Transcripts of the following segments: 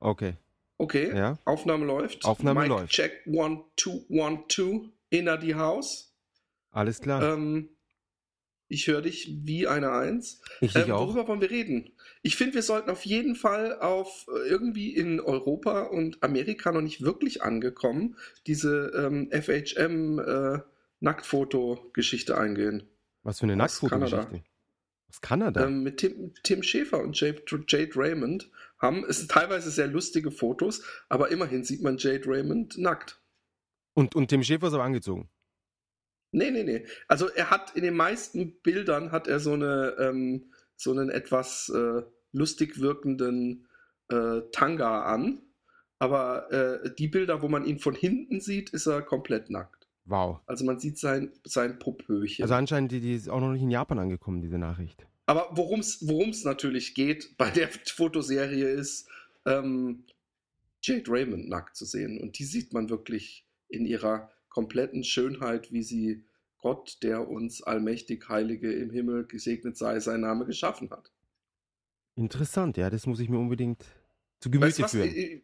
Okay. Okay, Ja. Aufnahme läuft. Aufnahme Mic läuft. Check, one, two, one, two. Inner die Haus. Alles klar. Ähm, ich höre dich wie eine Eins. ich Ähm, auch. worüber wollen wir reden? Ich finde, wir sollten auf jeden Fall auf äh, irgendwie in Europa und Amerika noch nicht wirklich angekommen, diese ähm, FHM äh, Nacktfoto-Geschichte eingehen. Was für eine. Nacktfotogeschichte. Aus Kanada? Ähm, mit Tim, Tim Schäfer und Jade, Jade Raymond haben, es sind teilweise sehr lustige Fotos, aber immerhin sieht man Jade Raymond nackt. und, und Tim Schäfer ist aber angezogen. Nee, nee, nee. Also er hat in den meisten Bildern hat er so eine ähm, so einen etwas äh, lustig wirkenden äh, Tanga an. Aber äh, die Bilder, wo man ihn von hinten sieht, ist er komplett nackt. Wow. Also man sieht sein, sein Popöchen. Also anscheinend, die, die ist auch noch nicht in Japan angekommen, diese Nachricht. Aber worum es natürlich geht bei der Fotoserie ist, ähm, Jade Raymond nackt zu sehen. Und die sieht man wirklich in ihrer kompletten Schönheit, wie sie Gott, der uns allmächtig Heilige im Himmel gesegnet sei, sein Name geschaffen hat. Interessant, ja, das muss ich mir unbedingt zu Weißt Gemüte was? führen. Äh,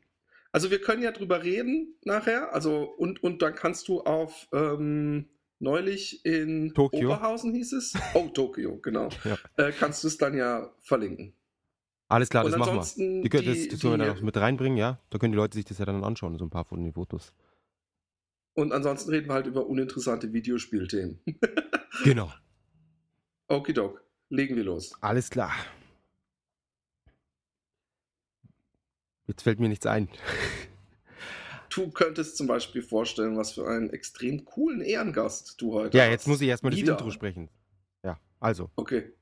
Also wir können ja drüber reden nachher. Also und, und dann kannst du auf ähm, neulich in Tokio. Oberhausen hieß es. Oh, Tokio, genau. Ja. Äh, kannst du es dann ja verlinken. Alles klar, und das machen wir. Die, können- das, die- das können wir dann auch mit reinbringen, ja. Da können die Leute sich das ja dann anschauen, so ein paar von den Fotos. Und ansonsten reden wir halt über uninteressante Videospielthemen. Genau. Okidok, legen wir los. Alles klar. Jetzt fällt mir nichts ein. Du könntest zum Beispiel vorstellen, was für einen extrem coolen Ehrengast du heute Ja, hast. jetzt muss ich erstmal das Wieder. Intro sprechen. Ja, also. Okay.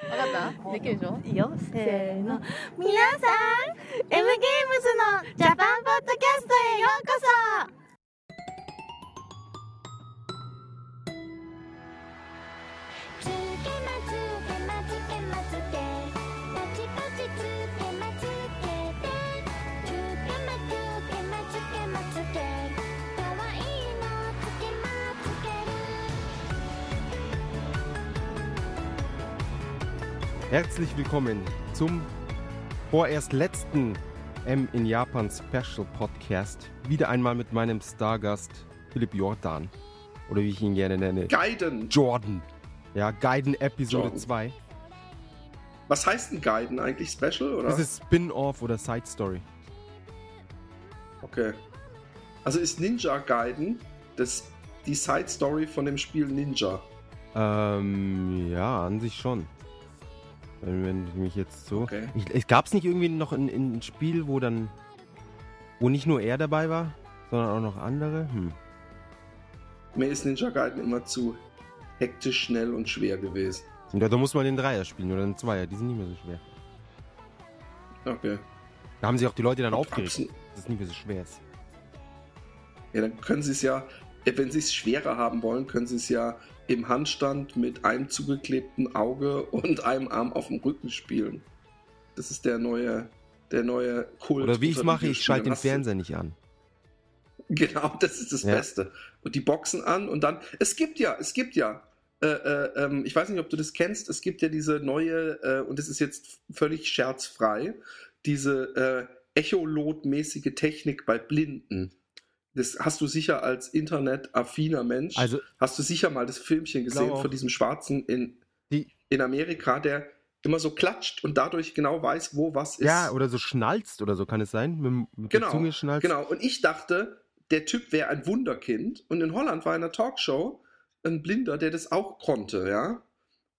分かったできるでしょいいよせーの皆さん M ゲームズのジャパンポッドキャストへようこそ Herzlich willkommen zum vorerst letzten M in Japan Special Podcast. Wieder einmal mit meinem Stargast Philipp Jordan. Oder wie ich ihn gerne nenne. Guiden. Jordan. Ja, Guiden Episode Jordan. 2. Was heißt ein Guiden eigentlich? Special oder? Das ist Spin-off oder Side Story. okay. Also ist Ninja Gaiden das die Side Story von dem Spiel Ninja? Ähm, ja, an sich schon. Wenn, wenn ich mich jetzt so. Okay. Gab es nicht irgendwie noch ein, ein Spiel, wo dann. wo nicht nur er dabei war, sondern auch noch andere? Hm. Mir ist Ninja Gaiden immer zu hektisch, schnell und schwer gewesen. Und da, muss man den Dreier spielen oder den Zweier, die sind nicht mehr so schwer. Okay. Da haben sich auch die Leute dann Und aufgeregt, dass es nicht mehr so schwer ist. Ja, dann können sie es ja, wenn sie es schwerer haben wollen, können sie es ja im Handstand mit einem zugeklebten Auge und einem Arm auf dem Rücken spielen. Das ist der neue, der neue Kult. Oder wie ich mache, ich schalte den Fernseher nicht an. Genau, das ist das Ja. Beste. Und die Boxen an und dann. Es gibt ja, es gibt ja. Äh, äh, ähm, ich weiß nicht, ob du das kennst. Es gibt ja diese neue, äh, und das ist jetzt völlig scherzfrei, diese äh, Echolot-mäßige Technik bei Blinden. Das hast du sicher als internetaffiner Mensch. Also, hast du sicher mal das Filmchen gesehen von diesem Schwarzen in, Die- in Amerika, der immer so klatscht und dadurch genau weiß, wo was ist. ja, oder so schnalzt oder so kann es sein. Mit, mit Genau, der Zunge schnalzt. Genau, und ich dachte, der Typ wäre ein Wunderkind. Und in Holland war in einer Talkshow ein Blinder, der das auch konnte, ja.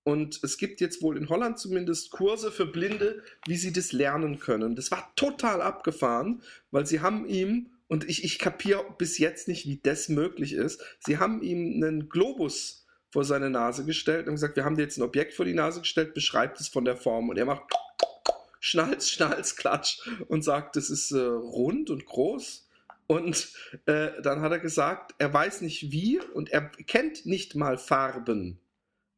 Und es gibt jetzt wohl in Holland zumindest Kurse für Blinde, wie sie das lernen können. Das war total abgefahren, weil sie haben ihm, und ich, ich kapiere bis jetzt nicht, wie das möglich ist, sie haben ihm einen Globus vor seine Nase gestellt und gesagt, wir haben dir jetzt ein Objekt vor die Nase gestellt, beschreibt es von der Form. Und er macht Schnalz, Schnalz, Klatsch und sagt, das ist äh, rund und groß. Und äh, dann hat er gesagt, er weiß nicht wie und er kennt nicht mal Farben.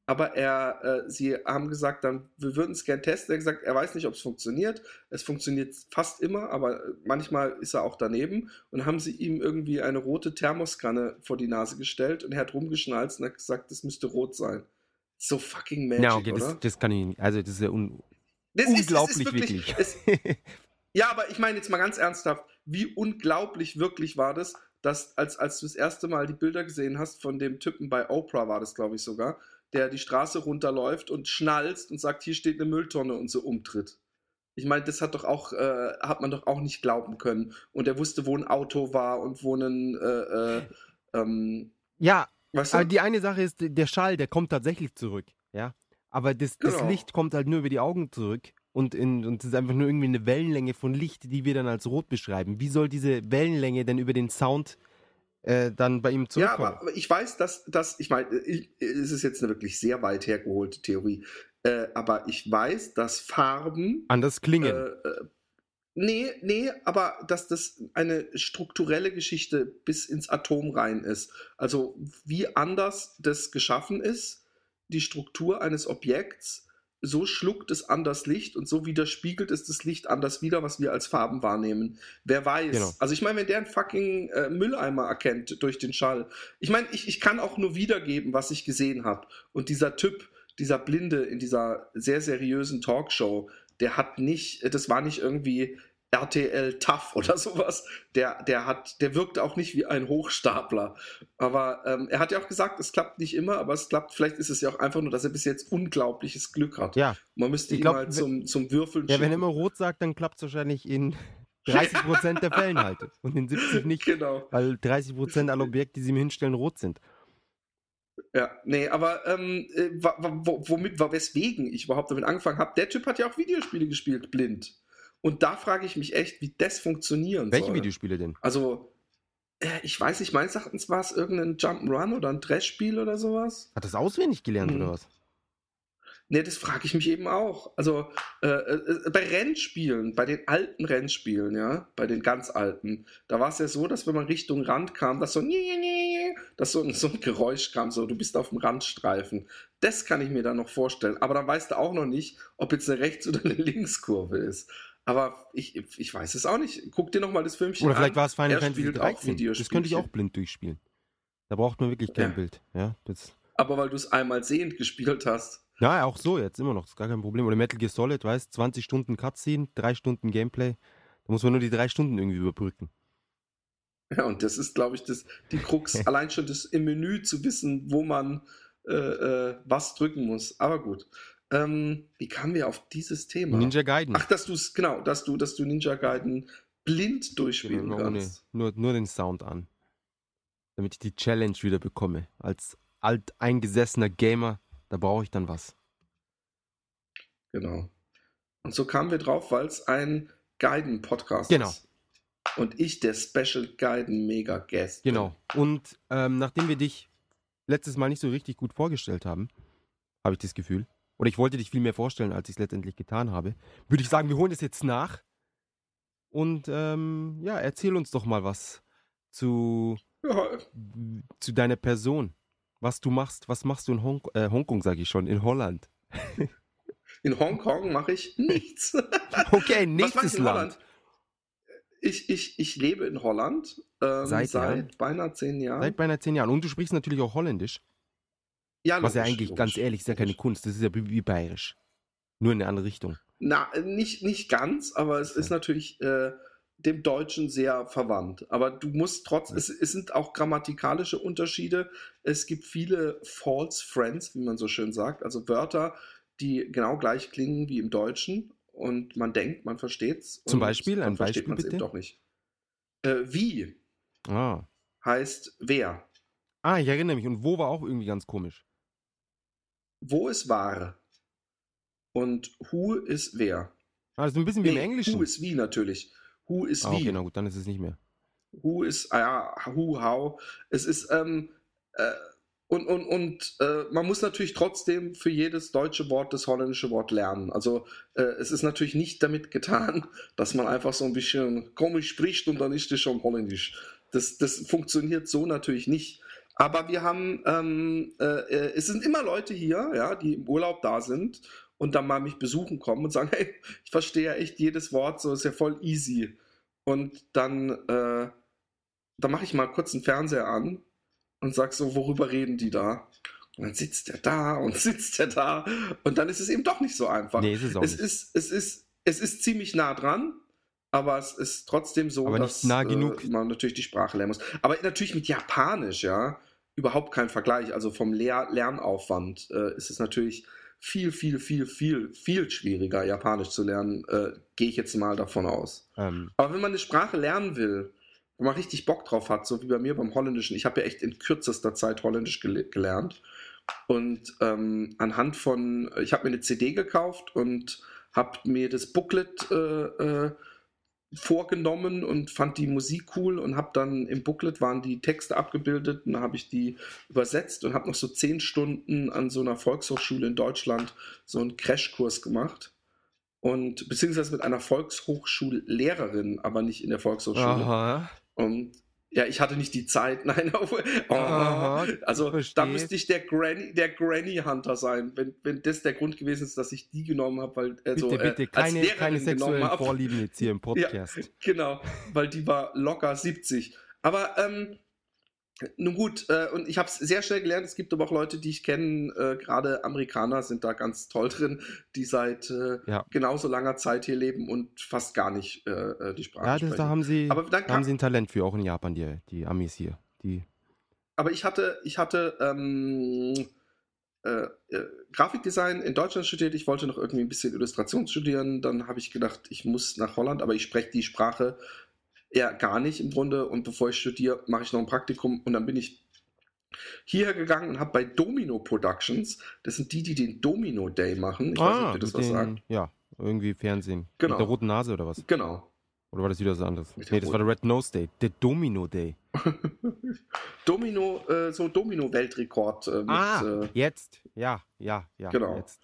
Aber er, äh, sie haben gesagt, dann, wir würden es gern testen. Er hat gesagt, er weiß nicht, ob es funktioniert. Es funktioniert fast immer, aber manchmal ist er auch daneben. Und haben sie ihm irgendwie eine rote Thermoskanne vor die Nase gestellt und er hat rumgeschnalzt und hat gesagt, das müsste rot sein. So fucking magic, Ja, okay, oder? das, das kann ich nicht. Also, das ist ja un Das es ist unglaublich, wirklich. Es, Ja, aber ich meine jetzt mal ganz ernsthaft, wie unglaublich wirklich war das, dass als, als du das erste Mal die Bilder gesehen hast von dem Typen bei Oprah, war das glaube ich sogar, der die Straße runterläuft und schnalzt und sagt, hier steht eine Mülltonne und so umtritt. Ich meine, das hat doch auch, äh, hat man doch auch nicht glauben können. Und er wusste, wo ein Auto war und wo ein, äh, äh, ähm, Ja, weißt du? aber die eine Sache ist, der Schall, der kommt tatsächlich zurück. Ja. Aber das, das Genau. Licht kommt halt nur über die Augen zurück. Und, in, und es ist einfach nur irgendwie eine Wellenlänge von Licht, die wir dann als rot beschreiben. Wie soll diese Wellenlänge denn über den Sound äh, dann bei ihm Ja, zurückkommen? aber, aber ich weiß, dass, dass ich meine, ich- es ist jetzt eine wirklich sehr weit hergeholte Theorie, äh, aber ich weiß, dass Farben Anders klingen. Äh, äh, nee, nee, aber dass das eine strukturelle Geschichte bis ins Atom rein ist. Also wie anders das geschaffen ist, die Struktur eines Objekts, so schluckt es anders Licht und so widerspiegelt es das Licht anders wieder, was wir als Farben wahrnehmen. Wer weiß. Genau. Also ich meine, wenn der einen fucking äh, Mülleimer erkennt durch den Schall. Ich meine, ich, ich kann auch nur wiedergeben, was ich gesehen habe. Und dieser Typ, dieser Blinde in dieser sehr seriösen Talkshow, der hat nicht, das war nicht irgendwie RTL Tough oder sowas. Der, der hat, der wirkt auch nicht wie ein Hochstapler. Aber ähm, er hat ja auch gesagt, es klappt nicht immer, aber es klappt, vielleicht ist es ja auch einfach nur, dass er bis jetzt unglaubliches Glück hat. ja. Man müsste Ich ihn glaub, mal zum, zum Würfeln ja, wenn er schicken. immer rot sagt, dann klappt es wahrscheinlich in 30% der Fällen halt. Und in 70 nicht. Genau. Weil 30% aller Objekte, die sie mir hinstellen, rot sind. Ja, nee, aber ähm, äh, womit, weswegen ich überhaupt damit angefangen habe, der Typ hat ja auch Videospiele gespielt, blind. Und da frage ich mich echt, wie das funktionieren Welche soll. Videospiele denn? Also, äh, ich weiß nicht, meines Erachtens war es irgendein Jump'n'Run oder ein Trash-Spiel oder sowas. Hat das auswendig gelernt Hm. oder was? Ne, das frage ich mich eben auch. Also äh, äh, bei Rennspielen, bei den alten Rennspielen, ja, bei den ganz alten, da war es ja so, dass wenn man Richtung Rand kam, dass so, dass so, ein- so ein Geräusch kam, so du bist auf dem Randstreifen. Das kann ich mir dann noch vorstellen. Aber dann weißt du auch noch nicht, ob jetzt eine Rechts- oder eine Linkskurve ist. Aber ich, ich weiß es auch nicht. Guck dir noch mal das Filmchen Oder vielleicht an. war es Final Er Fantasy spielt auch 13. Das könnte ich auch blind durchspielen. Da braucht man wirklich kein Ja. Bild. Ja, das, Aber weil du es einmal sehend gespielt hast. ja, auch so jetzt immer noch. Das ist gar kein Problem. Oder Metal Gear Solid, weißt 20 Stunden Cutscene, 3 Stunden Gameplay. Da muss man nur die 3 Stunden irgendwie überbrücken. Ja, und das ist, glaube ich, das, die Krux, allein schon das im Menü zu wissen, wo man äh, äh, was drücken muss. Aber gut. Ähm, wie kamen wir auf dieses Thema? Ninja Gaiden. Ach, dass du es, genau, dass du, dass du Ninja Gaiden blind durchspielen Genau, ohne, kannst. nur, nur den Sound an. Damit ich die Challenge wieder bekomme. Als alteingesessener Gamer, da brauche ich dann was. Genau. Und so kamen wir drauf, weil es ein Gaiden-Podcast Genau. ist. Und ich der Special Gaiden Mega Guest. Genau. Und ähm, nachdem wir dich letztes Mal nicht so richtig gut vorgestellt haben, habe ich das Gefühl, oder ich wollte dich viel mehr vorstellen, als ich es letztendlich getan habe, würde ich sagen, wir holen das jetzt nach. Und ähm, ja, erzähl uns doch mal was zu, Ja, zu deiner Person. Was du machst, was machst du in Hong äh, Hongkong, sage ich schon, in Holland. in Hongkong mache ich nichts. Okay, ich nächstes in Land. Holland? Ich, ich, ich lebe in Holland ähm, Seit seit, beinahe zehn Jahren. Seit beinahe zehn Jahren. Und du sprichst natürlich auch Holländisch. Ja, Was ja eigentlich, logisch, ganz ehrlich, ist ja keine logisch. Kunst. Das ist ja wie bayerisch. Nur in eine andere Richtung. Na, nicht, nicht ganz, aber es ist natürlich äh, dem Deutschen sehr verwandt. Aber du musst trotz, es, es sind auch grammatikalische Unterschiede. Es gibt viele False Friends, wie man so schön sagt, also Wörter, die genau gleich klingen wie im Deutschen und man denkt, man versteht's. Zum Beispiel, ein versteht Beispiel bitte? eben doch nicht. Äh, wie Ah. heißt wer? Ah, ich erinnere mich. Und wo war auch irgendwie ganz komisch. Wo ist wahr? Und who ist wer? Ah, ist ein bisschen wie im Englischen. Who ist wie natürlich. Who ist ah, wie? okay, na gut, dann ist es nicht mehr. Who ist, ah ja, who, how. Es ist, ähm, äh, und, und, und äh, man muss natürlich trotzdem für jedes deutsche Wort das holländische Wort lernen. Also äh, es ist natürlich nicht damit getan, dass man einfach so ein bisschen komisch spricht und dann ist es schon holländisch. Das, das funktioniert so natürlich nicht. Aber wir haben, ähm, äh, äh, es sind immer Leute hier, ja, die im Urlaub da sind und dann mal mich besuchen kommen und sagen, hey, ich verstehe ja echt jedes Wort, so ist ja voll easy. Und dann, äh, dann mache ich mal kurz den Fernseher an und sag so, worüber reden die da? Und dann sitzt er da und sitzt er da und dann ist es eben doch nicht so einfach. Nee, ist es auch es nicht. ist, es ist, es ist ziemlich nah dran, aber es ist trotzdem so, Aber dass nah genug. Äh, man natürlich die Sprache lernen muss. Aber natürlich mit Japanisch, ja, überhaupt kein Vergleich. Also vom Lehr Lernaufwand äh, ist es natürlich viel, viel, viel, viel, viel schwieriger, Japanisch zu lernen, äh, gehe ich jetzt mal davon aus. Ähm, Aber wenn man eine Sprache lernen will, wo man richtig Bock drauf hat, so wie bei mir beim Holländischen, ich habe ja echt in kürzester Zeit Holländisch gele gelernt. Und ähm, anhand von, ich habe mir eine CD gekauft und habe mir das Booklet äh, äh, vorgenommen und fand die Musik cool und habe dann im Booklet waren die Texte abgebildet und dann habe ich die übersetzt und habe noch so zehn Stunden an so einer Volkshochschule in Deutschland so einen Crashkurs gemacht und beziehungsweise mit einer Volkshochschullehrerin, aber nicht in der Volkshochschule. aha. Und ja, ich hatte nicht die Zeit, nein, auf, oh, Aha, also verstehe. da müsste ich der Granny, der Granny Hunter sein, wenn, wenn das der Grund gewesen ist, dass ich die genommen habe, weil also, Bitte, bitte, äh, keine, keine sexuellen. Vorlieben jetzt hier im Podcast. Genau, weil die war locker 70. Aber ähm, nun gut, äh, und ich habe es sehr schnell gelernt. Es gibt aber auch Leute, die ich kenne, äh, gerade Amerikaner sind da ganz toll drin, die seit äh, Ja. genauso langer Zeit hier leben und fast gar nicht äh, äh, die Sprache Ja, das, sprechen. da haben sie, Aber da haben sie ein Talent für, auch in Japan, die, die Amis hier. Die, aber ich hatte, ich hatte ähm, äh, äh, Grafikdesign in Deutschland studiert. Ich wollte noch irgendwie ein bisschen Illustration studieren. Dann habe ich gedacht, ich muss nach Holland, aber ich spreche die Sprache ja gar nicht im Grunde. Und bevor ich studiere, mache ich noch ein Praktikum und dann bin ich hierher gegangen und habe bei Domino Productions, das sind die, die den Domino Day machen. Ich weiß nicht, ob dir das Ah, was den, sagt. ja, irgendwie Fernsehen. Genau. Mit der roten Nase oder was? Genau. Oder war das wieder was anderes? Nee, das war der Red Nose Day. Der Domino Day. Domino, äh, so Domino-Weltrekord äh, ah, äh, jetzt. Ja, ja, ja. Genau. Jetzt.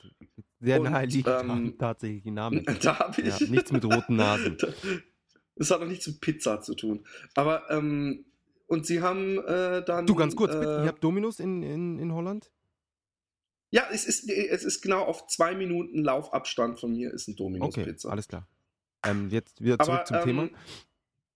Sehr naheliegend ähm, am tatsächlichen Namen. Da habe Ja, ich. nichts mit roten Nasen. Das hat auch nichts mit Pizza zu tun. Aber, ähm, und sie haben äh, dann. Du, ganz kurz. Äh, Ihr habt Dominos in, in, in Holland? ja, es ist, es ist genau auf zwei Minuten Laufabstand von mir ist ein Dominos Okay, alles klar. Ähm, jetzt wieder zurück Aber, zum ähm, Thema.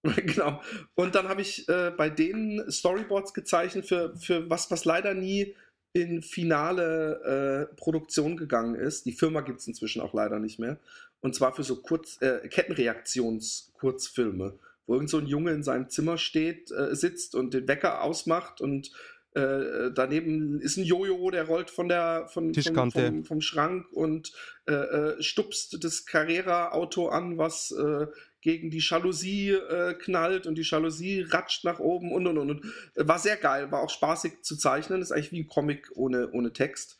genau. Und dann habe ich äh, bei denen Storyboards gezeichnet für, für was, was leider nie in finale äh, Produktion gegangen ist. Die Firma gibt es inzwischen auch leider nicht mehr. Und zwar für so Kurz, äh, Kettenreaktions-Kurzfilme, wo irgend so ein Junge in seinem Zimmer steht, äh, sitzt und den Wecker ausmacht und äh, daneben ist ein Jojo, der rollt von der von, von, vom, vom Schrank und äh, äh, stupst das Carrera-Auto an, was äh, gegen die Jalousie äh, knallt und die Jalousie ratscht nach oben und und und. und. War sehr geil, war auch spaßig zu zeichnen, ist eigentlich wie ein Comic ohne, ohne Text.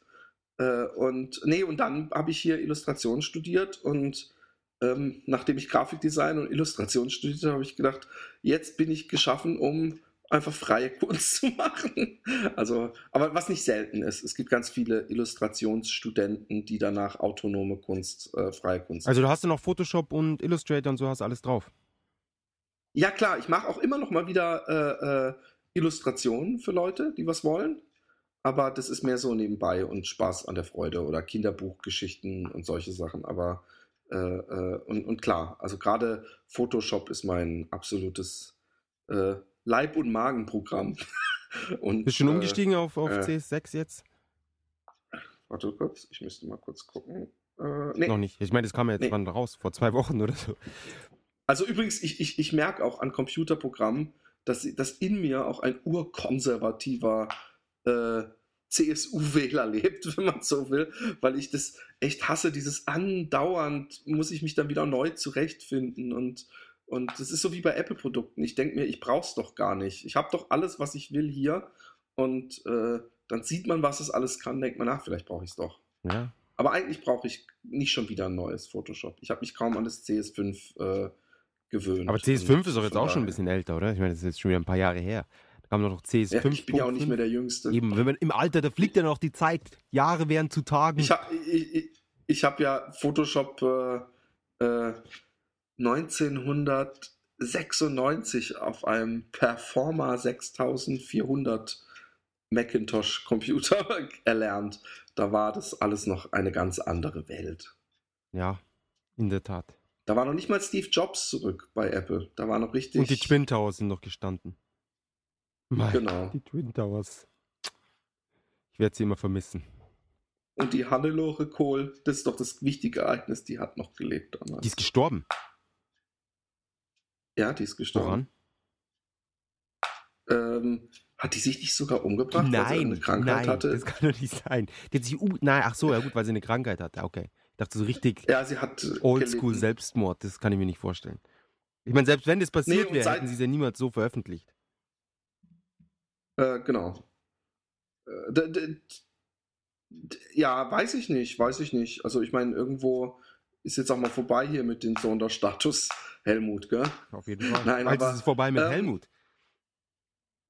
Äh, und nee, und dann habe ich hier Illustration studiert und ähm, nachdem ich Grafikdesign und Illustration studiert habe, habe ich gedacht, jetzt bin ich geschaffen, um einfach freie Kunst zu machen. Also, aber was nicht selten ist, es gibt ganz viele Illustrationsstudenten, die danach autonome Kunst, äh, freie Kunst. Also du hast ja noch Photoshop und Illustrator und so hast alles drauf. ja klar, ich mache auch immer noch mal wieder äh, äh, Illustrationen für Leute, die was wollen. Aber das ist mehr so nebenbei und Spaß an der Freude oder Kinderbuchgeschichten und solche Sachen. Aber äh, äh, und, und klar, also gerade Photoshop ist mein absolutes äh, Leib- und Magenprogramm. und, Bist du schon äh, umgestiegen auf, auf äh, CS6 jetzt? Warte kurz, ich müsste mal kurz gucken. Äh, nee. Noch nicht. Ich meine, das kam ja jetzt Nee. wann raus, vor zwei Wochen oder so. Also übrigens, ich, ich, ich merke auch an Computerprogrammen, dass, dass in mir auch ein urkonservativer äh, CSU-Wähler lebt, wenn man so will, weil ich das echt hasse, dieses andauernd muss ich mich dann wieder neu zurechtfinden und und das ist so wie bei Apple-Produkten. Ich denke mir, ich brauch's doch gar nicht. Ich habe doch alles, was ich will hier und äh, dann sieht man, was es alles kann, denkt man, nach, vielleicht brauche ich es doch. Ja. Aber eigentlich brauche ich nicht schon wieder ein neues Photoshop. Ich habe mich kaum an das CS5 äh, gewöhnt. Aber CS5 Und ist doch jetzt auch schon ein bisschen älter, oder? Ich meine, das ist jetzt schon wieder ein paar Jahre her. Kam noch CS5. Ja, ich bin ja auch nicht mehr der Jüngste. Eben, wenn man im Alter, da fliegt ja noch die Zeit. Jahre werden zu Tagen. Ich habe ich, ich, ich hab ja Photoshop äh, äh, 1996 auf einem Performer 6400 Macintosh Computer erlernt. Da war das alles noch eine ganz andere Welt. ja, in der Tat. Da war noch nicht mal Steve Jobs zurück bei Apple. Da war noch richtig. Und die Twin Towers sind noch gestanden. Mein, Genau. Die Twin Towers. Ich werde sie immer vermissen. Und die Hannelore Kohl, das ist doch das wichtige Ereignis, die hat noch gelebt damals. Die ist gestorben. Ja, die ist gestorben. Woran? Ähm, hat die sich nicht sogar umgebracht, weil sie eine Nein, Krankheit nein, hatte? das kann doch nicht sein. Die hat sich um, nein, ach so, ja gut, weil sie eine Krankheit hatte. Okay. Ich dachte so richtig ja, sie hat äh, Oldschool. Selbstmord, das kann ich mir nicht vorstellen. Ich meine, selbst wenn das passiert und wäre, hätten sie es ja niemals so veröffentlicht. Äh, genau. Äh, ja, weiß ich nicht, weiß ich nicht. Also ich meine, irgendwo ist jetzt auch mal vorbei hier mit dem Sonderstatus Helmut, gell? Auf jeden Fall. Nein, Bald aber, ist es vorbei mit ähm, Helmut.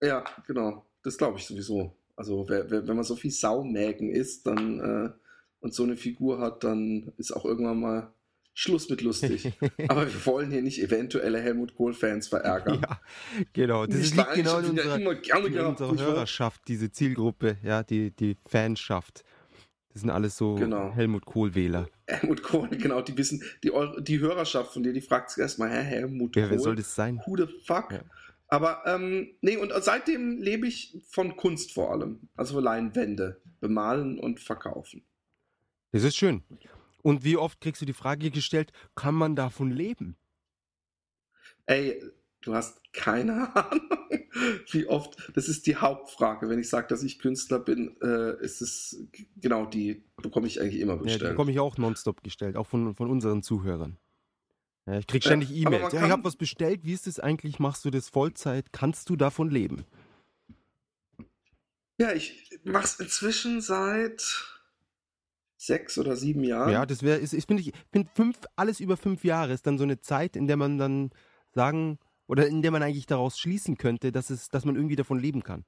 Ja, genau. Das glaube ich sowieso. Also wer, wer, wenn man so viel Saumägen isst dann, äh, und so eine Figur hat, dann ist auch irgendwann mal Schluss mit lustig. Aber wir wollen hier nicht eventuelle Helmut Kohl-Fans verärgern. ja, genau. Das Nicht liegt genau in unserer, immer gerne in unserer. Hörerschaft, diese Zielgruppe, ja, die, die Fanschaft. Das sind alles so Genau. Helmut Kohl-Wähler. Helmut Kohl, genau, die wissen, die, die Hörerschaft von dir, die fragt sich erstmal, hä, Helmut Ja, Kohl? wer soll das sein? Who the fuck? Ja. Aber, ähm, nee, und seitdem lebe ich von Kunst vor allem. Also Leinwände bemalen und verkaufen. Das ist schön. Und wie oft kriegst du die Frage gestellt, kann man davon leben? Ey, du hast keine Ahnung, wie oft. Das ist die Hauptfrage. Wenn ich sage, dass ich Künstler bin, äh, ist es genau die, bekomme ich eigentlich immer Ja, die bekomme ich auch nonstop gestellt, auch von, von unseren Zuhörern. Ja, ich krieg Ja, ständig aber E-Mails. Ja, ich habe was bestellt. Wie ist es eigentlich? Machst du das Vollzeit? Kannst du davon leben? ja, ich mache es inzwischen seit sechs oder sieben Jahren. Ja, das wäre, ich finde, ich finde fünf, alles über fünf Jahre ist dann so eine Zeit, in der man dann sagen oder in der man eigentlich daraus schließen könnte, dass es, dass man irgendwie davon leben kann.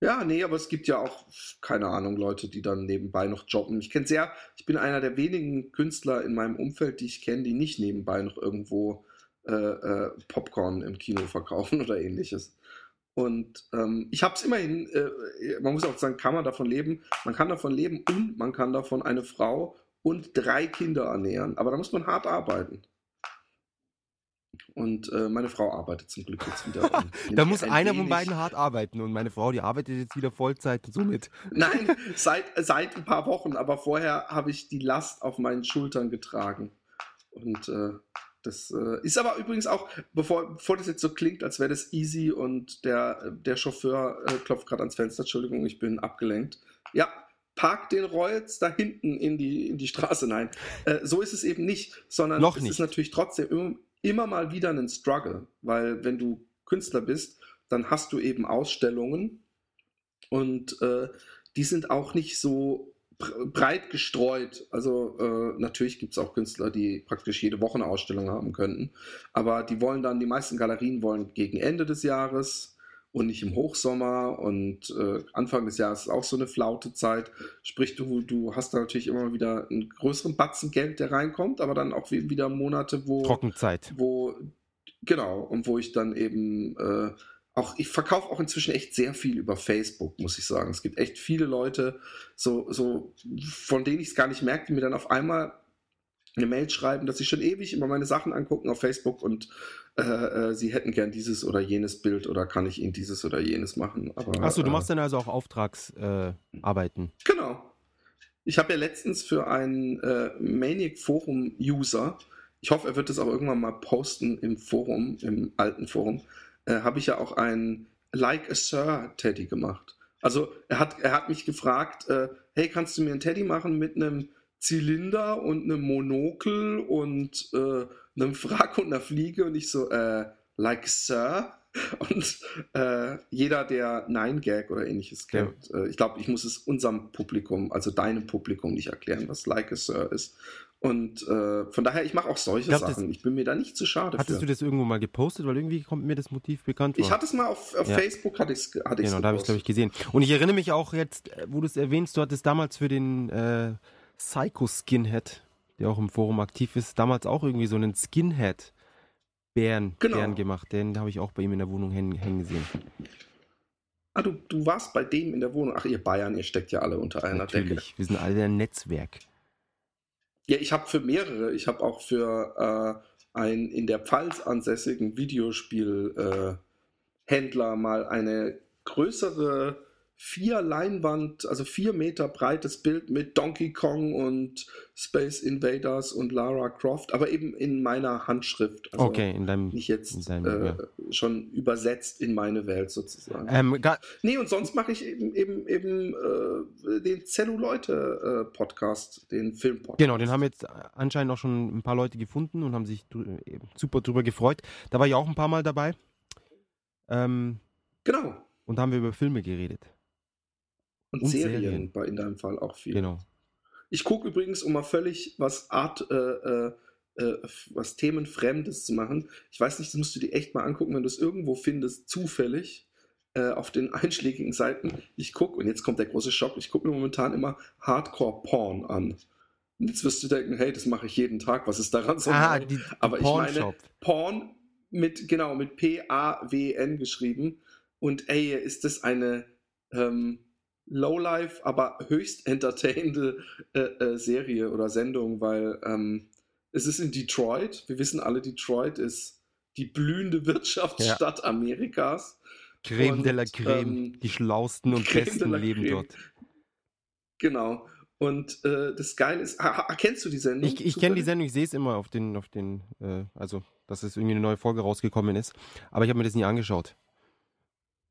Ja, nee, aber es gibt ja auch, keine Ahnung, Leute, die dann nebenbei noch jobben. Ich kenne sehr, ich bin einer der wenigen Künstler in meinem Umfeld, die ich kenne, die nicht nebenbei noch irgendwo äh, äh, Popcorn im Kino verkaufen oder ähnliches. Und ähm, ich habe es immerhin, äh, man muss auch sagen, kann man davon leben. Man kann davon leben und man kann davon eine Frau und drei Kinder ernähren. Aber da muss man hart arbeiten. Und äh, meine Frau arbeitet zum Glück jetzt wieder. Da muss ein einer von wenig- beiden hart arbeiten und meine Frau, die arbeitet jetzt wieder Vollzeit und somit. Nein, seit, seit ein paar Wochen, aber vorher habe ich die Last auf meinen Schultern getragen. Und äh, das äh, ist aber übrigens auch, bevor, bevor das jetzt so klingt, als wäre das easy und der, der Chauffeur äh, klopft gerade ans Fenster, Entschuldigung, ich bin abgelenkt. Ja, park den Rolls da hinten in die, in die Straße. Nein, äh, so ist es eben nicht, sondern Noch es nicht. ist natürlich trotzdem immer, immer mal wieder ein Struggle, weil wenn du Künstler bist, dann hast du eben Ausstellungen und äh, die sind auch nicht so breit gestreut. Also äh, natürlich gibt es auch Künstler, die praktisch jede Woche eine Ausstellung haben könnten, aber die wollen dann, die meisten Galerien wollen gegen Ende des Jahres und nicht im Hochsommer und äh, Anfang des Jahres ist auch so eine flaute Zeit. Sprich, du, du hast da natürlich immer wieder einen größeren Batzen Geld, der reinkommt, aber dann auch wie- wieder Monate, wo Trockenzeit. wo, genau, und wo ich dann eben äh, auch, ich verkaufe auch inzwischen echt sehr viel über Facebook, muss ich sagen. Es gibt echt viele Leute, so, so, von denen ich es gar nicht merke, die mir dann auf einmal eine Mail schreiben, dass sie schon ewig immer meine Sachen angucken auf Facebook und äh, äh, sie hätten gern dieses oder jenes Bild oder kann ich ihnen dieses oder jenes machen. Achso, du äh, machst dann also auch Auftragsarbeiten. Äh. Genau. Ich habe ja letztens für einen äh, Maniac Forum User, ich hoffe, er wird es auch irgendwann mal posten im Forum, im alten Forum, äh, habe ich ja auch einen Like a Sir Teddy gemacht. Also er hat, er hat mich gefragt, äh, hey, kannst du mir einen Teddy machen mit einem Zylinder und einem Monokel und äh, einem Frack und einer Fliege und ich so, äh, like Sir? Und äh, jeder, der Nein-Gag oder ähnliches Ja. kennt, äh, ich glaube, ich muss es unserem Publikum, also deinem Publikum nicht erklären, was Like a Sir ist. Und äh, von daher, ich mache auch solche Ich glaub, das- Sachen. Ich bin mir da nicht zu schade Hattest für. du das irgendwo mal gepostet? Weil irgendwie kommt mir das Motiv bekannt vor. ich hatte es mal auf, auf Ja. Facebook, hatte ich es hatte Genau, da habe ich glaube ich gesehen. Und ich erinnere mich auch jetzt, äh, wo du es erwähnst, du hattest damals für den äh, Psycho Skinhead, der auch im Forum aktiv ist, damals auch irgendwie so einen Skinhead Bären, Genau. Bären gemacht. Den habe ich auch bei ihm in der Wohnung hängen, hängen gesehen. Ah, du, du warst bei dem in der Wohnung. Ach, ihr Bayern, ihr steckt ja alle unter einer Decke. Natürlich, wir sind alle ein Netzwerk. Ja, ich habe für mehrere, ich habe auch für äh, einen in der Pfalz ansässigen Videospielhändler äh, mal eine größere vier Leinwand, also vier Meter breites Bild mit Donkey Kong und Space Invaders und Lara Croft, aber eben in meiner Handschrift. Also okay, in deinem. Nicht jetzt in deinem, äh, ja. schon übersetzt in meine Welt sozusagen. Ähm, Nee, und sonst mache ich eben, eben, eben äh, den Zelluleute-Podcast, den Film-Podcast. genau, den haben jetzt anscheinend auch schon ein paar Leute gefunden und haben sich äh, super drüber gefreut. Da war ich auch ein paar Mal dabei. Ähm, Genau. und da haben wir über Filme geredet. Und, Und Serien, Serien. bei in deinem Fall auch viel. Genau. Ich gucke übrigens, um mal völlig was Art, äh, äh, äh, was Themenfremdes zu machen. Ich weiß nicht, das musst du dir echt mal angucken, wenn du es irgendwo findest, zufällig äh, auf den einschlägigen Seiten. Ich gucke, und jetzt kommt der große Schock, ich gucke mir momentan immer Hardcore-Porn an. Und jetzt wirst du denken, hey, das mache ich jeden Tag, was ist daran so ah, die, die Aber ich meine. Porn mit, genau, mit P-A-W-N geschrieben. Und ey, ist das eine ähm, Lowlife, aber höchst entertainende äh, äh, Serie oder Sendung, weil ähm, es ist in Detroit. Wir wissen alle, Detroit ist die blühende Wirtschaftsstadt Amerikas. Creme und, de la Creme. ähm, die schlausten und Creme besten leben Creme. dort. Genau. Und äh, das Geile ist, ha, ha, kennst du die Sendung? Ich, ich kenne die? Sendung, ich sehe es immer auf den, auf den, äh, also, dass es irgendwie eine neue Folge rausgekommen ist. Aber ich habe mir das nie angeschaut.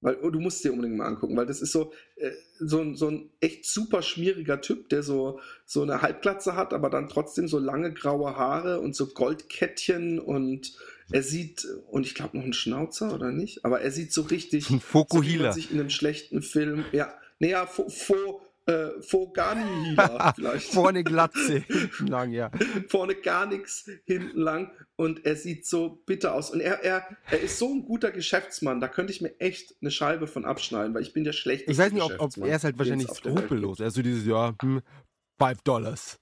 Weil, oh, du musst dir unbedingt mal angucken, weil das ist so, äh, so, ein, so ein echt super schmieriger Typ, der so, so eine Halbglatze hat, aber dann trotzdem so lange graue Haare und so Goldkettchen und er sieht, und ich glaube noch einen Schnauzer oder nicht, aber er sieht so richtig, Ein so Fokuhila. sich in einem schlechten Film, ja, naja, Fo, Fo, äh, Fogani-Hila vielleicht. Vorne Glatze. Lang, ja. vorne gar nichts, hinten lang und er sieht so bitter aus. Und er, er, er ist so ein guter Geschäftsmann, da könnte ich mir echt eine Scheibe von abschneiden, weil ich bin der schlechteste Ich weiß nicht, ob, ob er ist halt wahrscheinlich skrupellos. Er ist so dieses, ja, hm, 5 Dollars.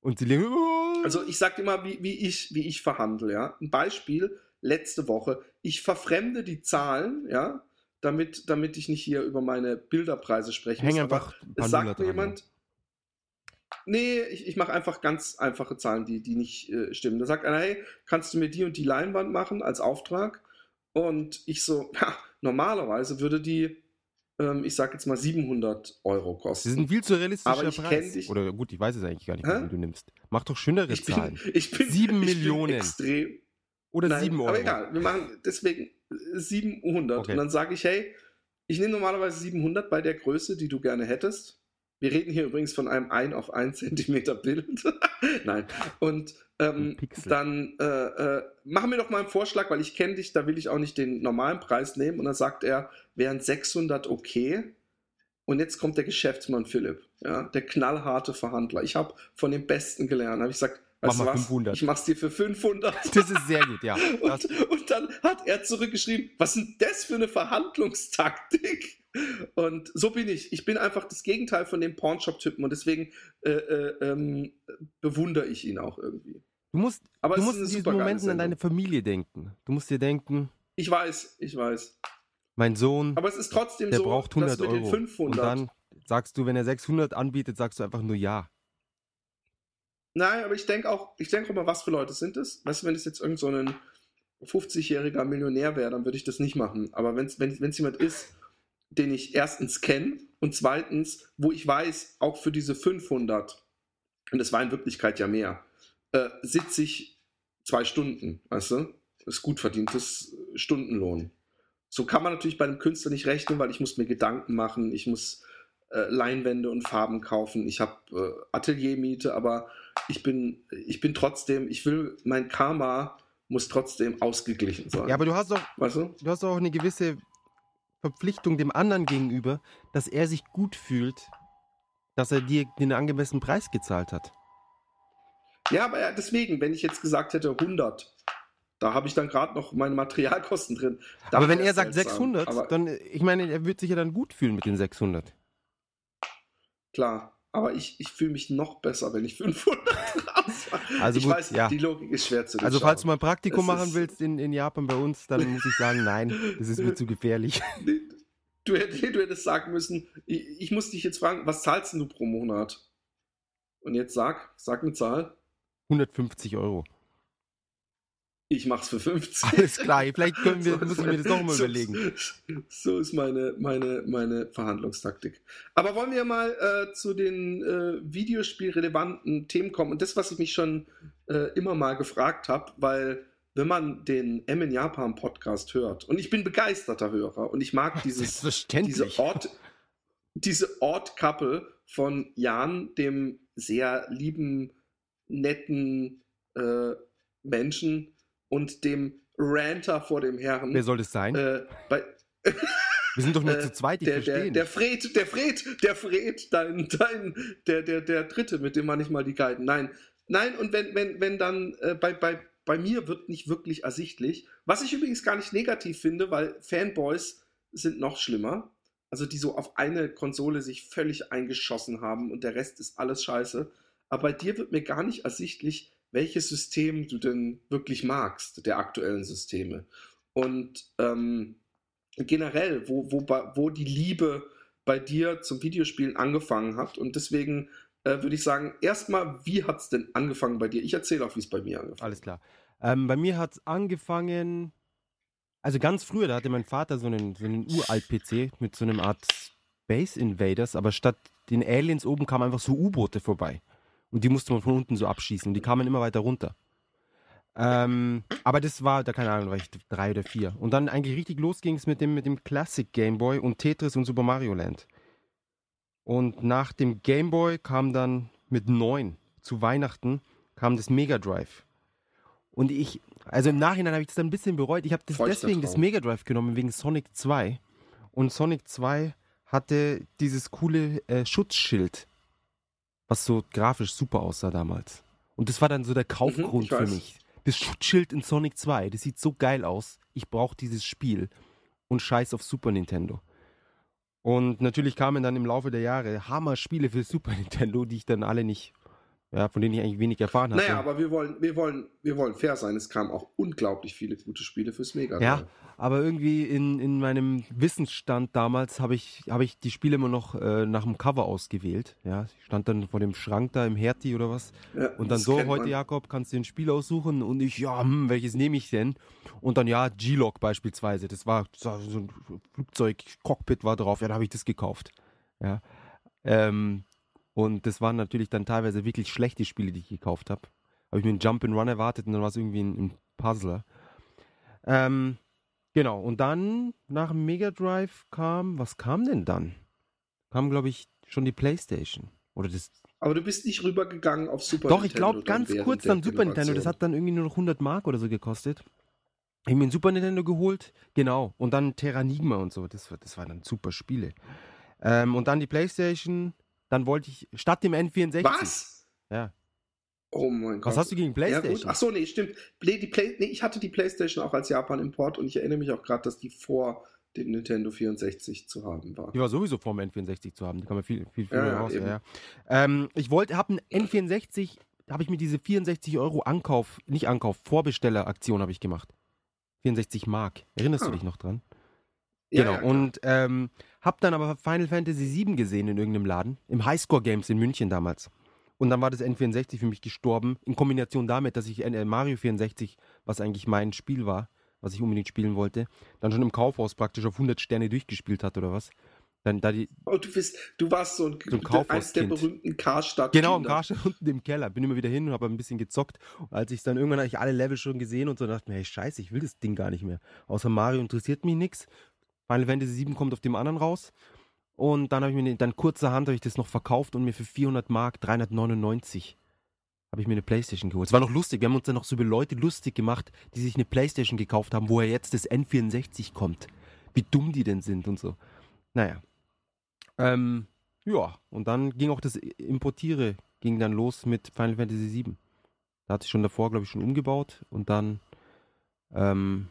Und sie leben. gibt. Also ich sag dir mal, wie, wie, ich, wie ich verhandle, ja. Ein Beispiel, letzte Woche, ich verfremde die Zahlen, ja, damit, damit ich nicht hier über meine Bilderpreise sprechen Häng muss. einfach es sagt mir jemand, nee, ich, ich mache einfach ganz einfache Zahlen, die, die nicht äh, stimmen. Da sagt einer, hey, kannst du mir die und die Leinwand machen als Auftrag? Und ich so, ja, normalerweise würde die, ähm, ich sag jetzt mal 700 Euro Sie kosten. sind viel zu realistischer Aber ich Preis. dich- Oder gut, ich weiß es eigentlich gar nicht, wie du nimmst. Mach doch schönere ich bin, Zahlen. ich bin, Sieben ich Millionen. Bin extrem, Oder Nein, 7 Euro. Aber egal, wir machen deswegen 700. Okay. Und dann sage ich, hey, ich nehme normalerweise 700 bei der Größe, die du gerne hättest. Wir reden hier übrigens von einem 1 auf 1 Zentimeter Bild. Nein. Und ähm, dann äh, äh, mach mir doch mal einen Vorschlag, weil ich kenne dich, da will ich auch nicht den normalen Preis nehmen. Und dann sagt er, wären 600 okay? Und jetzt kommt der Geschäftsmann Philipp, ja, der knallharte Verhandler. Ich habe von dem Besten gelernt. habe ich gesagt, Mach mal was? 500. Ich mach's dir für 500. Das ist sehr gut, ja. Und, und dann hat er zurückgeschrieben, was ist denn das für eine Verhandlungstaktik? Und so bin ich. Ich bin einfach das Gegenteil von dem Pornshop-Typen und deswegen äh, äh, ähm, bewundere ich ihn auch irgendwie. du musst, Aber du musst in diesen Momenten an deine. Familie denken. Du musst dir denken, Ich weiß, ich weiß. mein Sohn, Aber es ist trotzdem der so, braucht dass 100 mit den Euro. 500. Und dann sagst du, wenn er 600 anbietet, sagst du einfach nur ja. Nein, aber ich denke auch, ich denke auch mal, was für Leute sind es? Weißt du, wenn es jetzt irgend so ein 50-jähriger Millionär wäre, dann würde ich das nicht machen. Aber wenn's, wenn es jemand ist, den ich erstens kenne und zweitens, wo ich weiß, auch für diese 500, und es war in Wirklichkeit ja mehr, äh, sitze ich zwei Stunden, weißt du? Das ist gut verdientes Stundenlohn. So kann man natürlich bei einem Künstler nicht rechnen, weil ich muss mir Gedanken machen, ich muss äh, Leinwände und Farben kaufen, ich habe äh, Ateliermiete, aber ich bin, ich bin trotzdem, ich will, mein Karma muss trotzdem ausgeglichen sein. Ja, aber du hast doch, weißt du? du hast auch eine gewisse Verpflichtung dem anderen gegenüber, dass er sich gut fühlt, dass er dir den angemessenen Preis gezahlt hat. Ja, aber deswegen, wenn ich jetzt gesagt hätte 100, da habe ich dann gerade noch meine Materialkosten drin. Da aber wenn er sagt seltsam. 600, aber, dann, ich meine, er wird sich ja dann gut fühlen mit den 600. Klar, aber ich, ich fühle mich noch besser, wenn ich 500 rausmache. Also ich gut, weiß, ja. die Logik ist schwer zu Also durchschauen. falls du mal ein Praktikum Es machen willst in, in Japan bei uns, dann muss ich sagen, nein, das ist mir zu gefährlich. Du, hätt- du hättest sagen müssen, ich, ich muss dich jetzt fragen, was zahlst du pro Monat? Und jetzt sag, sag eine Zahl. 150 Euro. Ich mach's für 50. Alles klar, vielleicht können wir, So ich mir das nochmal so- überlegen. So ist meine, meine, meine Verhandlungstaktik. Aber wollen wir mal äh, zu den äh, videospielrelevanten Themen kommen? Und das, was ich mich schon äh, immer mal gefragt habe, weil wenn man den M in Japan Podcast hört, und ich bin begeisterter Hörer und ich mag dieses, diese. Ort, diese Ort-Couple von Jan, dem sehr lieben, netten äh, Menschen und dem Ranter vor dem Herren. Wer soll das sein? Äh, bei, wir sind doch nur äh, zu zweit, ich der, der, verstehe. der Fred, der Fred, der Fred, dein, dein, der, der, der Dritte, mit dem manchmal die Guiden. Nein, nein, und wenn, wenn, wenn dann äh, bei, bei, bei mir wird nicht wirklich ersichtlich, was ich übrigens gar nicht negativ finde, weil Fanboys sind noch schlimmer. Also die so auf eine Konsole sich völlig eingeschossen haben und der Rest ist alles scheiße. Aber bei dir wird mir gar nicht ersichtlich, welches System du denn wirklich magst, der aktuellen Systeme. Und ähm, generell, wo, wo, wo die Liebe bei dir zum Videospielen angefangen hat. Und deswegen äh, würde ich sagen, erstmal, wie hat es denn angefangen bei dir? Ich erzähle auch, wie es bei mir angefangen Alles klar. Ähm, bei mir hat es angefangen, also ganz früher, da hatte mein Vater so einen, so einen Uralt-PC mit so einem Art Space Invaders, aber statt den Aliens oben kamen einfach so U-Boote vorbei. Und die musste man von unten so abschießen und die kamen immer weiter runter. Ähm, aber das war, da keine Ahnung, war ich drei oder vier. Und dann eigentlich richtig los ging es mit dem, mit dem Classic Game Boy und Tetris und Super Mario Land. Und nach dem Game Boy kam dann mit neun zu Weihnachten kam das Mega Drive. Und ich, also im Nachhinein habe ich das dann ein bisschen bereut. Ich habe das deswegen das. Mega Drive genommen, wegen Sonic 2. Und Sonic 2 hatte dieses coole äh, Schutzschild, was so grafisch super aussah damals. Und das war dann so der Kaufgrund Mhm, für mich. Das Schutzschild in Sonic 2, das sieht so geil aus. Ich brauche dieses Spiel. Und scheiß auf Super Nintendo. Und natürlich kamen dann im Laufe der Jahre Hammer-Spiele für Super Nintendo, die ich dann alle nicht, ja, von denen ich eigentlich wenig erfahren hatte. Naja, aber wir wollen, wir, wollen, wir wollen fair sein. Es kamen auch unglaublich viele gute Spiele fürs Mega Ja, aber irgendwie in, in meinem Wissensstand damals habe ich, hab ich die Spiele immer noch äh, nach dem Cover ausgewählt. Ja, ich stand dann vor dem Schrank da im Hertie oder was. Ja, Und dann so, heute man. Jakob, kannst du ein Spiel aussuchen? Und ich, ja, hm, welches nehme ich denn? Und dann, ja, G-Log beispielsweise. Das war so ein Flugzeug-Cockpit war drauf. Ja, da habe ich das gekauft. Ja. Ähm, und das waren natürlich dann teilweise wirklich schlechte Spiele, die ich gekauft habe. Habe ich mir einen Jump and Run erwartet und dann war es irgendwie ein, ein Puzzler. Ähm, genau, und dann nach dem Mega Drive kam, was kam denn dann? Kam, glaube ich, schon die Playstation. Oder das Aber du bist nicht rübergegangen auf Super doch, ich Nintendo glaube dann ganz während kurz dann Super Nintendo. Das hat dann irgendwie nur noch 100 Mark oder so gekostet. Ich mir ein Super Nintendo geholt, genau. Und dann Terranigma und so. Das, das waren dann super Spiele. Ähm, und dann die Playstation. Dann wollte ich statt dem N64. Was? Ja. Oh mein Gott. Was hast du gegen Ja, Playstation? gut. Ach so, nee, stimmt. Die Play, nee, ich hatte die PlayStation auch als Japan-Import und ich erinnere mich auch gerade, dass die vor dem Nintendo 64 zu haben war. Die war sowieso vor dem N64 zu haben. Die kann man viel, viel, viel Ja, mehr ja, raus. Ja, ja. Ähm, ich wollte, habe einen N64, da habe ich mir diese 64 Euro Ankauf, nicht Ankauf, Vorbestelleraktion habe ich gemacht. 64 Mark. Erinnerst du Ah. dich noch dran? Ja, genau. ja, und ähm, hab dann aber Final Fantasy VII gesehen in irgendeinem Laden, im Highscore Games in München damals. Und dann war das N64 für mich gestorben, in Kombination damit, dass ich Mario 64, was eigentlich mein Spiel war, was ich unbedingt spielen wollte, dann schon im Kaufhaus praktisch auf 100 Sterne durchgespielt hat oder was. Dann da die, Oh, du, bist, du warst so ein, So ein eins der berühmten Karstadt. genau, im Karstadt unten im Keller. Bin immer wieder hin und habe ein bisschen gezockt. Und als ich dann irgendwann hatte ich alle Level schon gesehen und so dachte mir, hey, scheiße, ich will das Ding gar nicht mehr. Außer Mario interessiert mich nichts. Final Fantasy 7 kommt auf dem anderen raus. Und dann habe ich mir, dann kurzerhand habe ich das noch verkauft und mir für 400 Mark 399 habe ich mir eine Playstation geholt. Es war noch lustig, wir haben uns dann noch so über Leute lustig gemacht, die sich eine Playstation gekauft haben, woher jetzt das N64 kommt. Wie dumm die denn sind und so. Naja. Ähm, ja, und dann ging auch das Importiere, ging dann los mit Final Fantasy VII. Da hatte ich schon davor, glaube ich, schon umgebaut und dann, ähm,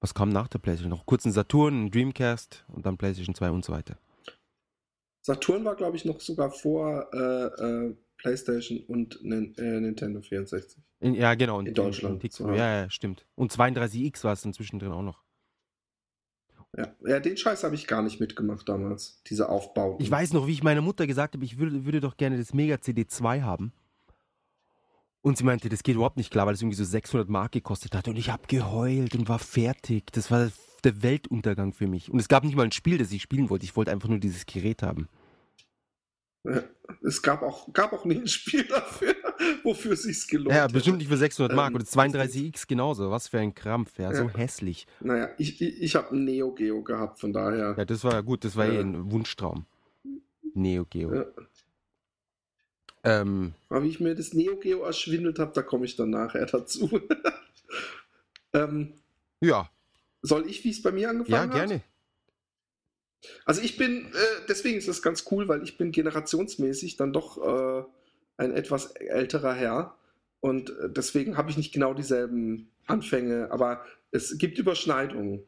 was kam nach der Playstation? Noch kurz ein Saturn, ein Dreamcast und dann Playstation 2 und so weiter. Saturn war, glaube ich, noch sogar vor äh, äh, PlayStation und äh, Nintendo 64. In, ja, genau. In Deutschland, Tick- so. ja, ja, stimmt. Und 32X war es dann zwischendrin auch noch. Ja, ja den Scheiß habe ich gar nicht mitgemacht damals, diese Aufbauten. Ich weiß noch, wie ich meiner Mutter gesagt habe, ich würde, würde doch gerne das Mega CD 2 haben. Und sie meinte, das geht überhaupt nicht klar, weil es irgendwie so 600 Mark gekostet hat. Und ich habe geheult und war fertig. Das war der Weltuntergang für mich. Und es gab nicht mal ein Spiel, das ich spielen wollte. Ich wollte einfach nur dieses Gerät haben. Ja, Es gab auch, gab auch nie ein Spiel dafür, wofür es sich gelohnt Ja, hätte. bestimmt nicht für 600 Mark. Ähm, Und das 32X genauso. Was für ein Krampf, ja. So Ja. hässlich. Naja, ich, ich, ich habe ein Neo Geo gehabt, von daher. Ja, das war ja gut. Das war eh Ja. ein Wunschtraum. Neo Geo. Ja. Ähm, Aber wie ich mir das Neo Geo erschwindelt habe, da komme ich dann nachher dazu. ähm, ja, soll ich, wie es bei mir ja, angefangen hat? gerne. Also ich bin, äh, deswegen ist das ganz cool, weil ich bin generationsmäßig dann doch äh, ein etwas älterer Herr und äh, deswegen habe ich nicht genau dieselben Anfänge, aber es gibt Überschneidungen.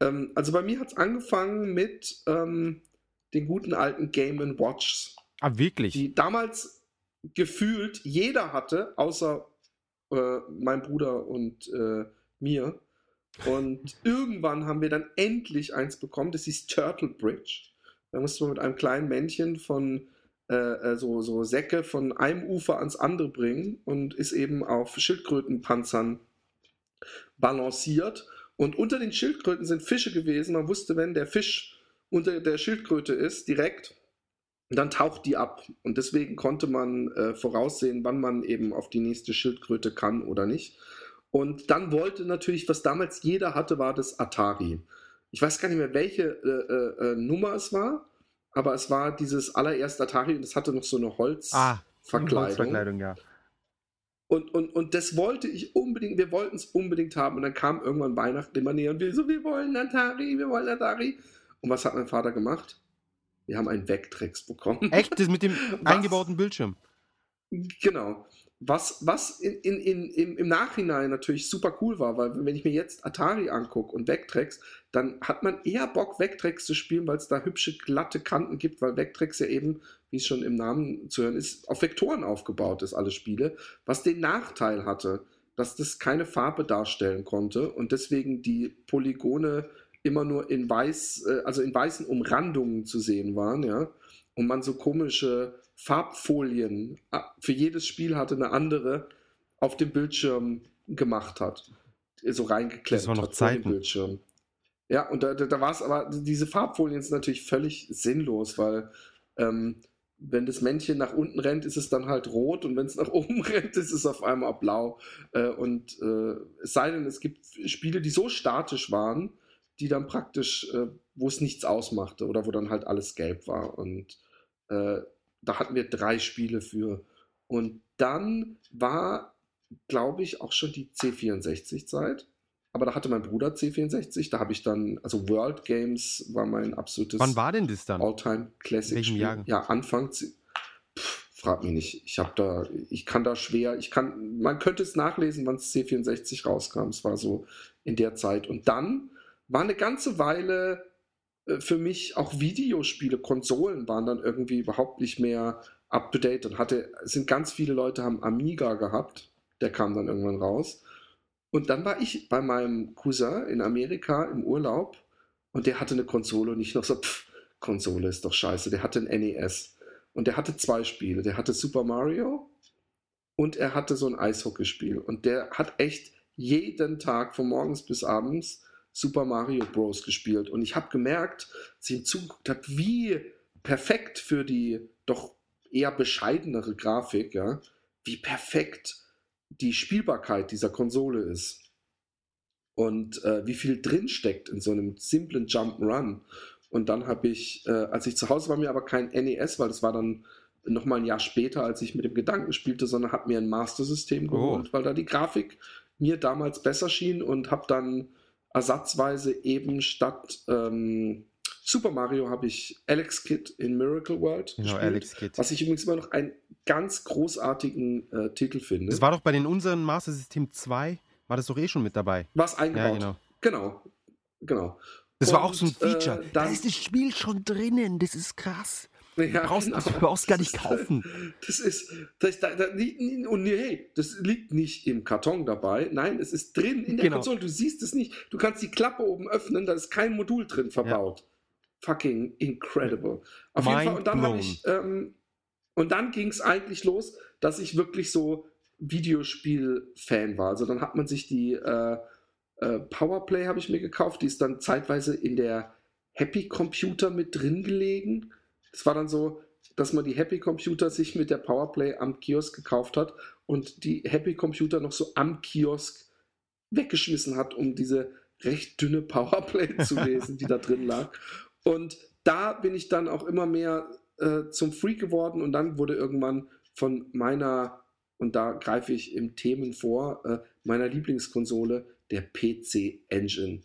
Ähm, also bei mir hat es angefangen mit ähm, den guten alten Game Watch, Ah, wirklich? die damals gefühlt jeder hatte, außer äh, mein Bruder und äh, mir. Und irgendwann haben wir dann endlich eins bekommen, das hieß Turtle Bridge. Da musste man mit einem kleinen Männchen von äh, äh, so, so Säcke von einem Ufer ans andere bringen und ist eben auf Schildkrötenpanzern balanciert. Und unter den Schildkröten sind Fische gewesen. Man wusste, wenn der Fisch unter der Schildkröte ist, direkt, dann taucht die ab. Und deswegen konnte man äh, voraussehen, wann man eben auf die nächste Schildkröte kann oder nicht. Und dann wollte natürlich, was damals jeder hatte, war das Atari. Ich weiß gar nicht mehr, welche äh, äh, äh, Nummer es war, aber es war dieses allererste Atari und es hatte noch so eine ah, Holzverkleidung. Holzverkleidung, ja. Und, und, und das wollte ich unbedingt, wir wollten es unbedingt haben. Und dann kam irgendwann Weihnachten immer näher und wir so, wir wollen Atari, wir wollen Atari. Und was hat mein Vater gemacht? Wir haben einen Vectrex bekommen. Echt? Das mit dem Was? eingebauten Bildschirm? Genau. Was, was in, in, in, im, im Nachhinein natürlich super cool war, weil wenn ich mir jetzt Atari angucke und Vectrex, dann hat man eher Bock, Vectrex zu spielen, weil es da hübsche, glatte Kanten gibt, weil Vectrex ja eben, wie es schon im Namen zu hören ist, auf Vektoren aufgebaut ist, alle Spiele, was den Nachteil hatte, dass das keine Farbe darstellen konnte und deswegen die Polygone immer nur in weiß, äh, also in weißen Umrandungen zu sehen waren, ja, und man so komische Farbfolien ah, für jedes Spiel hatte eine andere auf dem Bildschirm gemacht hat, so reingeklemmt Das noch hat vor dem Zeiten. Bildschirm. Ja, und da, da, da war es aber, diese Farbfolien sind natürlich völlig sinnlos, weil ähm, wenn das Männchen nach unten rennt, ist es dann halt rot und wenn es nach oben rennt, ist es auf einmal blau. Äh, und äh, es sei denn, es gibt Spiele, die so statisch waren, die dann praktisch, äh, wo es nichts ausmachte oder wo dann halt alles gelb war. Und äh, da hatten wir drei Spiele für. Und dann war, glaube ich, auch schon die C64-Zeit. Aber da hatte mein Bruder C64. Da habe ich dann, also World Games war mein absolutes Wann war denn das dann? Alltime Classic. Spiel. Ja, Anfang. Pff, frag mich nicht. Ich habe da, ich kann da schwer, ich kann, man könnte es nachlesen, wann es C64 rauskam. Es war so in der Zeit. Und dann war eine ganze Weile äh, für mich auch Videospiele, Konsolen waren dann irgendwie überhaupt nicht mehr up to date und hatte, sind ganz viele Leute haben Amiga gehabt, der kam dann irgendwann raus. Und dann war ich bei meinem Cousin in Amerika im Urlaub und der hatte eine Konsole und ich noch so, pff, Konsole ist doch scheiße. Der hatte ein NES und der hatte zwei Spiele. Der hatte Super Mario und er hatte so ein Eishockeyspiel und der hat echt jeden Tag von morgens bis abends Super Mario Bros. gespielt. Und ich habe gemerkt, als ich ihm zugeguckt habe, wie perfekt für die doch eher bescheidenere Grafik, ja, wie perfekt die Spielbarkeit dieser Konsole ist. Und äh, wie viel drinsteckt in so einem simplen Jump'n'Run. Und dann habe ich, äh, als ich zu Hause war, mir aber kein NES, weil das war dann nochmal ein Jahr später, als ich mit dem Gedanken spielte, sondern habe mir ein Master-System geholt, weil da die Grafik mir damals besser schien und habe dann ersatzweise eben statt ähm, Super Mario habe ich Alex Kidd in Miracle World Genau, gespielt, Alex Kidd. was ich übrigens immer noch einen ganz großartigen äh, Titel finde. Das war doch bei den unseren Master System 2, war das doch eh schon mit dabei. was eingebaut. Ja, genau. Genau, genau. Das war Und, auch so ein Feature. äh, da dann- ist das Spiel schon drinnen, das ist krass. Ja, brauchst- genau. du brauchst gar nicht kaufen. Das ist, das, da, da, liegt- und hey, das liegt nicht im Karton dabei. Nein, es ist drin in der Genau. Konsole. Du siehst es nicht. Du kannst die Klappe oben öffnen, da ist kein Modul drin verbaut. Fucking incredible. Auf jeden Mind Fall. Und dann habe ich, ähm, und dann ging es eigentlich los, dass ich wirklich so Videospiel-Fan war. Also dann hat man sich die äh, äh, Powerplay habe ich mir gekauft, die ist dann zeitweise in der Happy Computer mit drin gelegen. Es war dann so, dass man die Happy Computer sich mit der Powerplay am Kiosk gekauft hat und die Happy Computer noch so am Kiosk weggeschmissen hat, um diese recht dünne Powerplay zu lesen, die da drin lag. Und da bin ich dann auch immer mehr äh, zum Freak geworden und dann wurde irgendwann von meiner, und da greife ich im Themen vor, äh, meiner Lieblingskonsole, der PC Engine,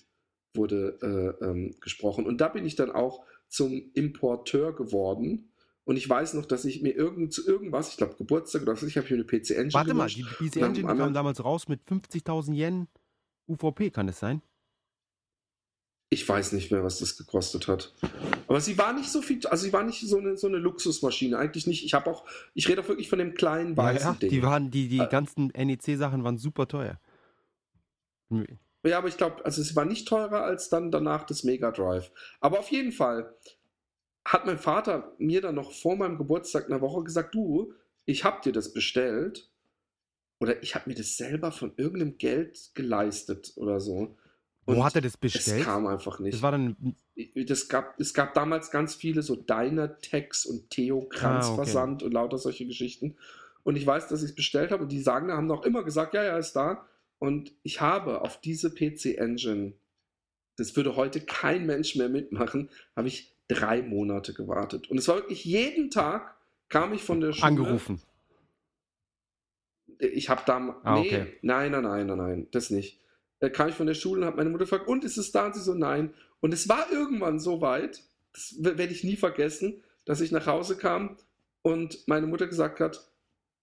wurde äh, ähm, gesprochen. Und da bin ich dann auch zum Importeur geworden. Und ich weiß noch, dass ich mir irgend, zu irgendwas, ich glaube Geburtstag oder was, ich habe mir eine PC Engine Warte mal, die PC Engine kam damals raus mit 50.000 Yen UVP, kann es sein? Ich weiß nicht mehr, was das gekostet hat. Aber sie war nicht so viel, also sie war nicht so eine, so eine Luxusmaschine, eigentlich nicht. Ich habe auch, ich rede auch wirklich von dem kleinen weißen ja, Ding. die waren, die, die Äh. ganzen NEC-Sachen waren super teuer. Ja, aber ich glaube, also es war nicht teurer als dann danach das Mega Drive. Aber auf jeden Fall hat mein Vater mir dann noch vor meinem Geburtstag eine Woche gesagt, du, ich habe dir das bestellt oder ich habe mir das selber von irgendeinem Geld geleistet oder so. Wo hat er das es bestellt? kam einfach nicht. Das war dann. das gab, es gab damals ganz viele so Dynatex und Theo Kranz Ah, okay. Und lauter solche Geschichten. Und ich weiß, dass ich es bestellt habe und die sagen, haben noch immer gesagt, ja, ja, ist da. Und ich habe auf diese PC Engine, das würde heute kein Mensch mehr mitmachen, habe ich drei Monate gewartet. Und es war wirklich jeden Tag kam ich von der Schule. Angerufen. Ich habe da. Ah, nee, okay. nein, nein, nein, nein, nein, das nicht. Da kam ich von der Schule und habe meine Mutter gefragt, und ist es da? Und sie so, nein. Und es war irgendwann so weit, das werde ich nie vergessen, dass ich nach Hause kam und meine Mutter gesagt hat,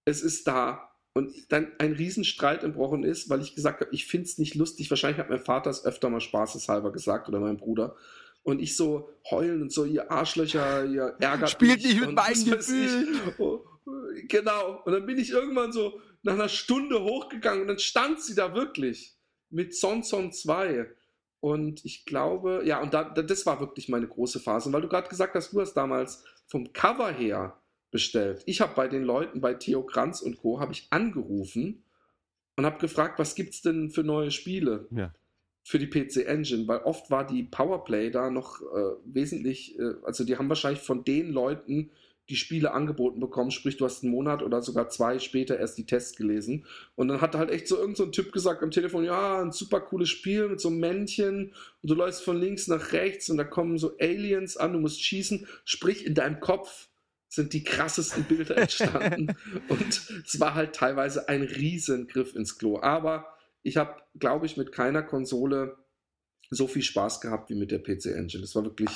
es ist da. Und dann ein Riesenstreit entbrochen ist, weil ich gesagt habe, ich finde es nicht lustig. Wahrscheinlich hat mein Vater es öfter mal spaßeshalber gesagt oder mein Bruder. Und ich so heulen und so, ihr Arschlöcher, ihr ärgert Spielt mich nicht mit meinen. Gefühlen. Oh, Genau. Und dann bin ich irgendwann so nach einer Stunde hochgegangen und dann stand sie da wirklich mit Son Son 2. Und ich glaube, ja, und da, das war wirklich meine große Phase. Und weil du gerade gesagt hast, du hast damals vom Cover her bestellt. Ich habe bei den Leuten, bei Theo Kranz und Co., habe ich angerufen und habe gefragt, was gibt es denn für neue Spiele? Ja. für die PC Engine, weil oft war die Powerplay da noch äh, wesentlich, äh, also die haben wahrscheinlich von den Leuten die Spiele angeboten bekommen, sprich du hast einen Monat oder sogar zwei später erst die Tests gelesen und dann hat halt echt so irgend so ein Typ gesagt am Telefon, ja, ein super cooles Spiel mit so einem Männchen und du läufst von links nach rechts und da kommen so Aliens an, du musst schießen, sprich in deinem Kopf sind die krassesten Bilder entstanden. Und es war halt teilweise ein riesen Griff ins Klo, aber ich habe, glaube ich, mit keiner Konsole so viel Spaß gehabt wie mit der PC Engine. Das war wirklich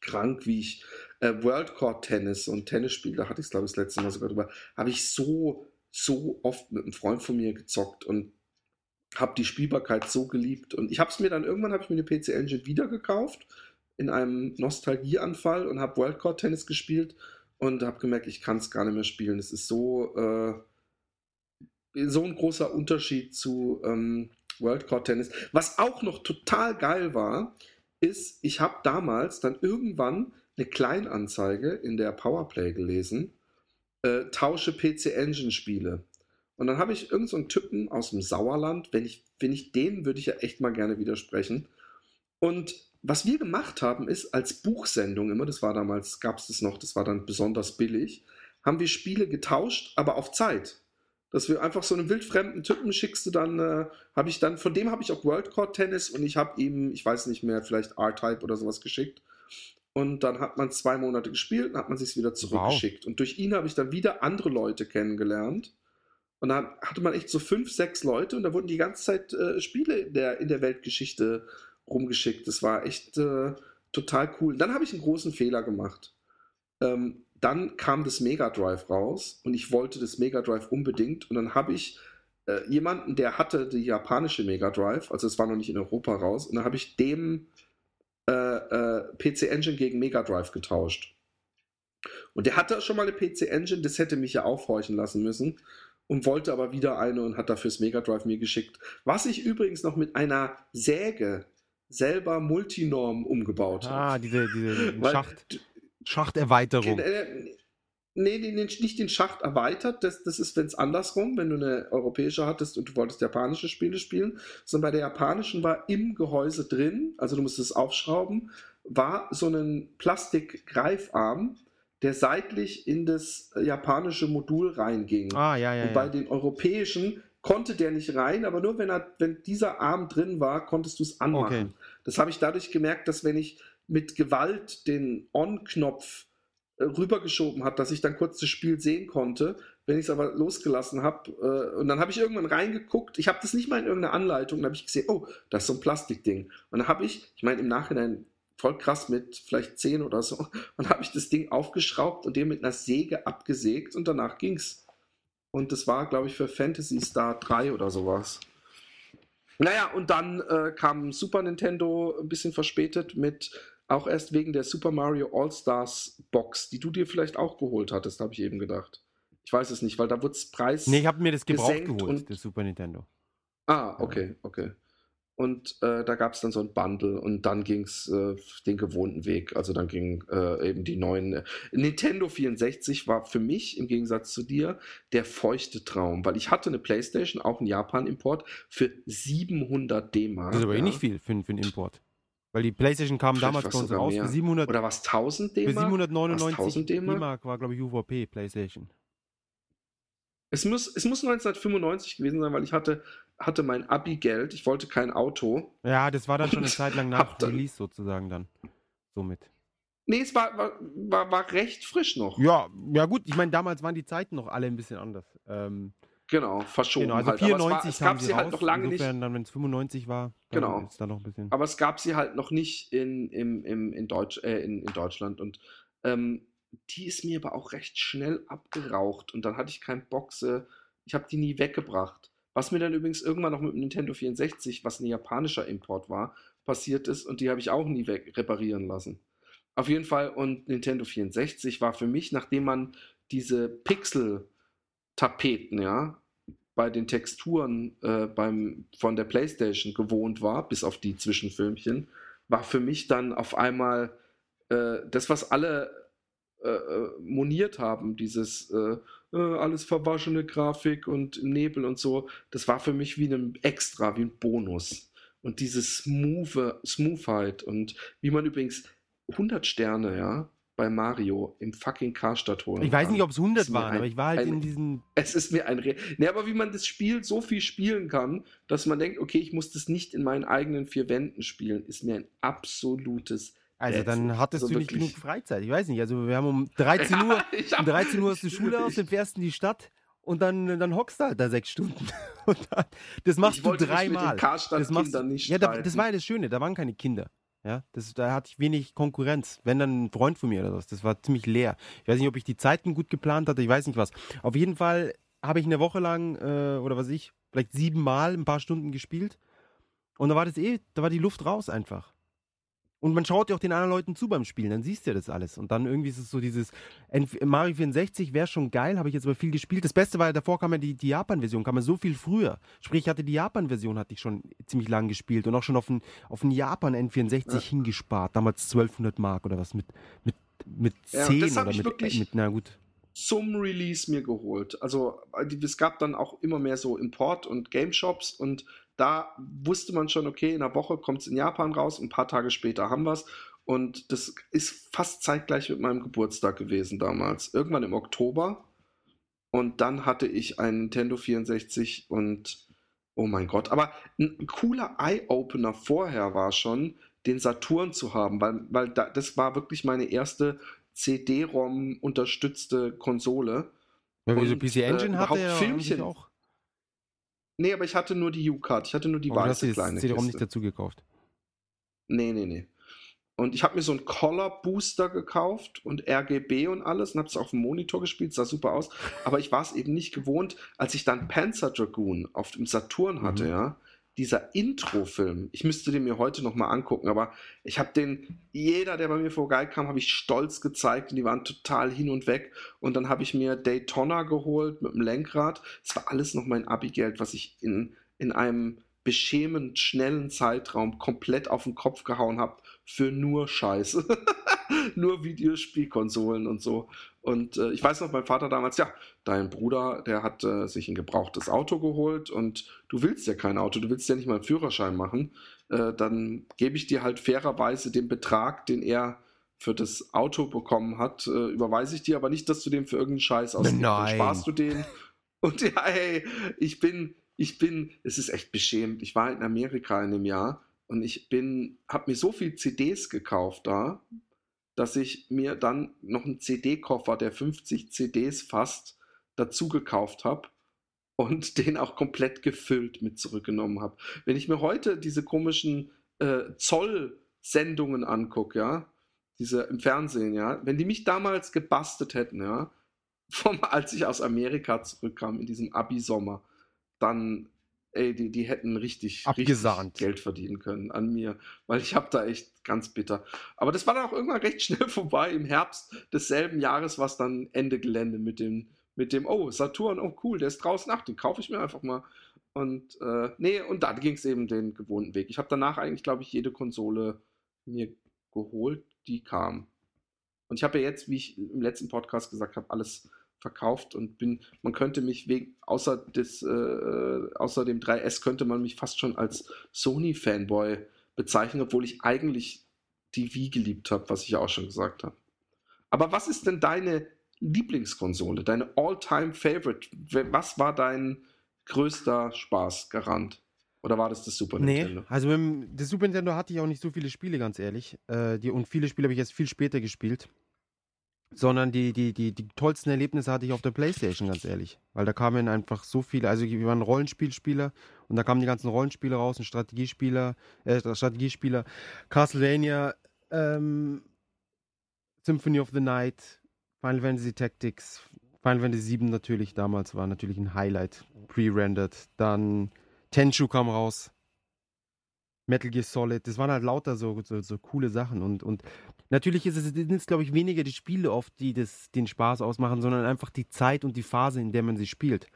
krank, wie ich äh, World Court Tennis und Tennisspiel, da hatte ich es, glaube ich, das letzte Mal sogar drüber, habe ich so, so oft mit einem Freund von mir gezockt und habe die Spielbarkeit so geliebt. Und ich habe es mir dann irgendwann, habe ich mir die PC Engine wieder gekauft in einem Nostalgieanfall und habe World Court Tennis gespielt und habe gemerkt, ich kann es gar nicht mehr spielen. Es ist so, äh, so ein großer Unterschied zu ähm, World Court Tennis. Was auch noch total geil war, ist, ich habe damals dann irgendwann eine Kleinanzeige in der Powerplay gelesen, äh, tausche PC Engine Spiele. Und dann habe ich irgendeinen so Typen aus dem Sauerland, wenn ich, wenn ich den würde ich ja echt mal gerne widersprechen. Und was wir gemacht haben, ist als Buchsendung immer, das war damals, gab es das noch, das war dann besonders billig, haben wir Spiele getauscht, aber auf Zeit. Dass wir einfach so einen wildfremden Typen schickst du dann, äh, habe ich dann, von dem habe ich auch World Court Tennis und ich habe ihm, ich weiß nicht mehr, vielleicht R-Type oder sowas geschickt. Und dann hat man zwei Monate gespielt und hat man sich wieder zurückgeschickt. Und durch ihn habe ich dann wieder andere Leute kennengelernt. Und dann hatte man echt so fünf, sechs Leute und da wurden die ganze Zeit äh, Spiele in der, in der Weltgeschichte rumgeschickt. Das war echt äh, total cool. Dann habe ich einen großen Fehler gemacht. Ähm, dann kam das Mega Drive raus und ich wollte das Mega Drive unbedingt. Und dann habe ich äh, jemanden, der hatte die japanische Mega Drive, also es war noch nicht in Europa raus, und dann habe ich dem äh, äh, PC Engine gegen Mega Drive getauscht. Und der hatte schon mal eine PC Engine, das hätte mich ja aufhorchen lassen müssen und wollte aber wieder eine und hat dafür das Mega Drive mir geschickt. Was ich übrigens noch mit einer Säge selber Multinorm umgebaut habe. Ah, diese, diese Weil- Schacht, Schachterweiterung. Äh, Nee, den, den, nicht den Schacht erweitert, das, das ist, wenn es andersrum, wenn du eine europäische hattest und du wolltest japanische Spiele spielen, sondern bei der japanischen war im Gehäuse drin, also du musstest es aufschrauben, war so ein Plastikgreifarm, der seitlich in das äh, japanische Modul reinging. Ah, ja, ja, und bei ja. den europäischen konnte der nicht rein, aber nur wenn, er, wenn dieser Arm drin war, konntest du es anmachen. Okay. Das habe ich dadurch gemerkt, dass wenn ich mit Gewalt den On-Knopf äh, rübergeschoben habe, dass ich dann kurz das Spiel sehen konnte. Wenn ich es aber losgelassen habe, äh, und dann habe ich irgendwann reingeguckt, ich habe das nicht mal in irgendeiner Anleitung, dann habe ich gesehen, oh, das ist so ein Plastikding. Und dann habe ich, ich meine im Nachhinein voll krass mit vielleicht 10 oder so, und habe ich das Ding aufgeschraubt und den mit einer Säge abgesägt und danach ging's. Und das war, glaube ich, für Fantasy Star 3 oder sowas. Naja, und dann äh, kam Super Nintendo ein bisschen verspätet mit, auch erst wegen der Super Mario All-Stars Box, die du dir vielleicht auch geholt hattest, habe ich eben gedacht. Ich weiß es nicht, weil da wurde es Preis. Nee, ich habe mir das gebraucht geholt, das Super Nintendo. Ah, okay, okay. Und äh, da gab es dann so ein Bundle und dann ging es äh, den gewohnten Weg. Also dann ging äh, eben die neuen. Äh, Nintendo 64 war für mich im Gegensatz zu dir der feuchte Traum, weil ich hatte eine Playstation, auch einen Japan-Import, für 700 D-Mark. Das ist aber eh ja. nicht viel für, für einen Import. Weil die PlayStation kam Vielleicht damals bei uns raus mehr. für 700, Oder was 1000 für D-Mark? 799 1000 D-Mark? D-Mark war, glaube ich, UVP PlayStation. Es muss, es muss 1995 gewesen sein, weil ich hatte, hatte mein Abi-Geld. Ich wollte kein Auto. Ja, das war dann schon eine Zeit lang nach Release sozusagen dann. Somit. Nee, es war, war, war, war recht frisch noch. Ja, ja gut, ich meine, damals waren die Zeiten noch alle ein bisschen anders. Ähm, Genau, verschoben genau, also halt. Aber es, war, 94 es gab sie halt raus. noch lange nicht. Insofern dann, wenn es 95 war, dann Genau. ist da noch ein bisschen. Aber es gab sie halt noch nicht in, im, im, in, Deutsch, äh, in, in Deutschland. Und ähm, die ist mir aber auch recht schnell abgeraucht. Und dann hatte ich keinen sie- Ich habe die nie weggebracht. Was mir dann übrigens irgendwann noch mit dem Nintendo 64, was ein japanischer Import war, passiert ist. Und die habe ich auch nie weg reparieren lassen. Auf jeden Fall. Und Nintendo 64 war für mich, nachdem man diese Pixel-Tapeten, ja, bei den Texturen äh, beim, von der PlayStation gewohnt war, bis auf die Zwischenfilmchen, war für mich dann auf einmal äh, das, was alle äh, äh, moniert haben, dieses äh, alles verwaschene Grafik und Nebel und so, das war für mich wie ein Extra, wie ein Bonus. Und diese Smooth, Smoothheit und wie man übrigens 100 Sterne, ja, bei Mario im fucking Karstadt holen ich weiß nicht, ob es 100 Ist mir waren, ein- aber ich war halt ein- in diesen. Es ist mir ein Re nee, aber wie man das Spiel so viel spielen kann, dass man denkt, okay, ich muss das nicht in meinen eigenen vier Wänden spielen, ist mir ein absolutes Also dann hattest Also du nicht genug Freizeit. Ich weiß nicht. Also wir haben um 13 Uhr, um hab- 13 Uhr aus der Schule aus, dann fährst du in die Stadt und dann, dann hockst du halt da sechs Stunden. Und dann, das machst ich du dreimal. den Karstadt-Kindern du- nicht Ja, da, das war ja das Schöne, da waren keine Kinder. Ja, das, da hatte ich wenig Konkurrenz. Wenn dann ein Freund von mir oder was, das war ziemlich leer. Ich weiß nicht, ob ich die Zeiten gut geplant hatte, ich weiß nicht was. Auf jeden Fall habe ich eine Woche lang, äh, oder was ich, vielleicht siebenmal ein paar Stunden gespielt. Und da war das eh, da war die Luft raus einfach. Und man schaut ja auch den anderen Leuten zu beim Spielen, dann siehst du ja das alles. Und dann irgendwie ist es so dieses Mario 64 wäre schon geil, habe ich jetzt aber viel gespielt. Das Beste war, davor kam ja die, die Japan-Version, kam ja so viel früher. Sprich, ich hatte die Japan-Version, hatte ich schon ziemlich lang gespielt und auch schon auf einen, auf Japan N64 Ja. hingespart. Damals 1200 Mark oder was mit, mit, mit Ja, 10 das hab oder ich mit, wirklich- mit, na gut. zum Release mir geholt. Also äh, es gab dann auch immer mehr so Import- und Game-Shops und da wusste man schon, okay, in einer Woche kommt es in Japan raus, ein paar Tage später haben wir es. Und das ist fast zeitgleich mit meinem Geburtstag gewesen damals. Irgendwann im Oktober. Und dann hatte ich einen Nintendo 64 und oh mein Gott. Aber ein cooler Eye-Opener vorher war schon, den Saturn zu haben, weil, weil da, das war wirklich meine erste CD-ROM unterstützte Konsole. Ja, wie so PC äh, Engine überhaupt hatte ja Filmchen. auch. Nee, aber ich hatte nur die U-Card. Ich hatte nur die du hast weiße kleine CD-ROM Kiste. nicht dazu gekauft. Nee, nee, nee. Und ich habe mir so einen Color Booster gekauft und RGB und alles und habe es auf dem Monitor gespielt, sah super aus. Aber ich war es eben nicht gewohnt, als ich dann Panzer Dragoon auf dem Saturn hatte, Mhm. ja. Dieser Intro-Film, ich müsste den mir heute nochmal angucken, aber ich habe den, jeder, der bei mir vorbeikam, habe ich stolz gezeigt und die waren total hin und weg. Und dann habe ich mir Daytona geholt mit dem Lenkrad. Es war alles noch mein Abi-Geld, was ich in, in einem beschämend schnellen Zeitraum komplett auf den Kopf gehauen habe für nur Scheiße. Nur Videospielkonsolen und so. Und äh, ich weiß noch, mein Vater damals, ja, dein Bruder, der hat äh, sich ein gebrauchtes Auto geholt und du willst ja kein Auto, du willst ja nicht mal einen Führerschein machen. Äh, dann gebe ich dir halt fairerweise den Betrag, den er für das Auto bekommen hat, äh, überweise ich dir aber nicht, dass du den für irgendeinen Scheiß ausgibst. Dann Nein. sparst du den. Und ja, hey, ich bin, ich bin, es ist echt beschämend. Ich war in Amerika in einem Jahr und ich bin, habe mir so viel CDs gekauft da, dass ich mir dann noch einen CD-Koffer, der 50 CDs fasst, dazu gekauft habe und den auch komplett gefüllt mit zurückgenommen habe. Wenn ich mir heute diese komischen äh, Zoll-Sendungen angucke, ja, diese im Fernsehen, ja, wenn die mich damals gebastelt hätten, ja, vom, als ich aus Amerika zurückkam in diesem Abi-Sommer, dann, ey, die, die hätten richtig, richtig. Geld verdienen können an mir, weil ich habe da echt ganz bitter. Aber das war dann auch irgendwann recht schnell vorbei. Im Herbst desselben Jahres war es dann Ende Gelände mit dem, mit dem, oh, Saturn, oh cool, der ist draußen, ach, den kaufe ich mir einfach mal. Und äh, nee, und dann ging es eben den gewohnten Weg. Ich habe danach eigentlich, glaube ich, jede Konsole mir geholt, die kam. Und ich habe ja jetzt, wie ich im letzten Podcast gesagt habe, alles verkauft und bin, man könnte mich wegen, außer des, äh, außer dem 3S könnte man mich fast schon als Sony-Fanboy bezeichnen, obwohl ich eigentlich die Wii geliebt habe, was ich ja auch schon gesagt habe. Aber was ist denn deine Lieblingskonsole, deine All-Time-Favorite? Was war dein größter Spaßgarant? Oder war das das Super Nee, Nintendo? also mit dem das Super Nintendo hatte ich auch nicht so viele Spiele, ganz ehrlich. Äh, die, und viele Spiele habe ich jetzt viel später gespielt. Sondern die, die, die, die tollsten Erlebnisse hatte ich auf der Playstation, ganz ehrlich. Weil da kamen einfach so viele, also wir waren Rollenspielspieler und da kamen die ganzen Rollenspiele raus und Strategiespieler, äh, Strategiespieler, Castlevania, ähm, Symphony of the Night, Final Fantasy Tactics, Final Fantasy VII natürlich damals war natürlich ein Highlight, pre-rendered. Dann Tenchu kam raus. Metal Gear Solid, das waren halt lauter so, so, so coole Sachen und, und natürlich ist es sind es, glaube ich, weniger die Spiele oft, die das, den Spaß ausmachen, sondern einfach die Zeit und die Phase, in der man sie spielt.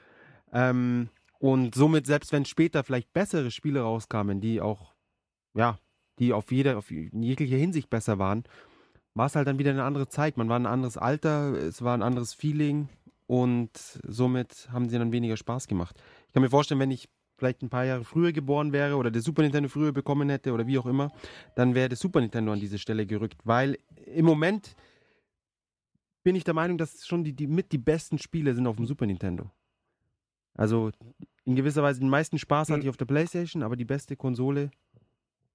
Ähm, und somit, selbst wenn später vielleicht bessere Spiele rauskamen, die auch, ja, die auf jeder, auf in jeglicher Hinsicht besser waren, war es halt dann wieder eine andere Zeit. Man war ein anderes Alter, es war ein anderes Feeling und somit haben sie dann weniger Spaß gemacht. Ich kann mir vorstellen, wenn ich vielleicht ein paar Jahre früher geboren wäre oder der Super Nintendo früher bekommen hätte oder wie auch immer, dann wäre das Super Nintendo an diese Stelle gerückt, weil im Moment bin ich der Meinung, dass schon die, die mit die besten Spiele sind auf dem Super Nintendo. Also in gewisser Weise den meisten Spaß hatte Hm. ich auf der Playstation, aber die beste Konsole,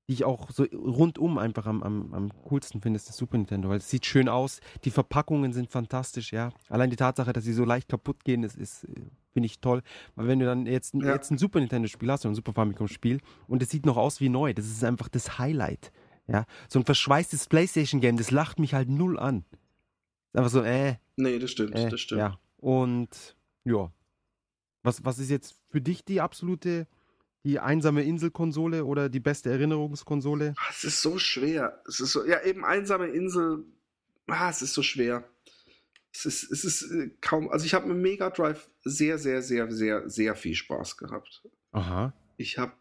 die ich auch so rundum einfach am, am, am coolsten finde, ist das Super Nintendo, weil es sieht schön aus, die Verpackungen sind fantastisch, ja. Allein die Tatsache, dass sie so leicht kaputt gehen, ist, ist äh, finde ich toll. Weil wenn du dann jetzt, Ja. jetzt ein Super Nintendo-Spiel hast oder ein Super Famicom-Spiel und es sieht noch aus wie neu, das ist einfach das Highlight. Ja, so ein verschweißtes Playstation-Game, das lacht mich halt null an. Ist einfach so, äh, Nee, das stimmt, äh, das stimmt. ja. Und ja. Was, was ist jetzt für dich die absolute, die einsame Inselkonsole oder die beste Erinnerungskonsole? Ah, Es ist so schwer. Es ist so, ja, eben einsame Insel. Ah, es ist so schwer. Es ist, es ist äh, kaum. Also ich habe mit Mega Drive sehr, sehr, sehr, sehr, sehr viel Spaß gehabt. Aha. Ich habe.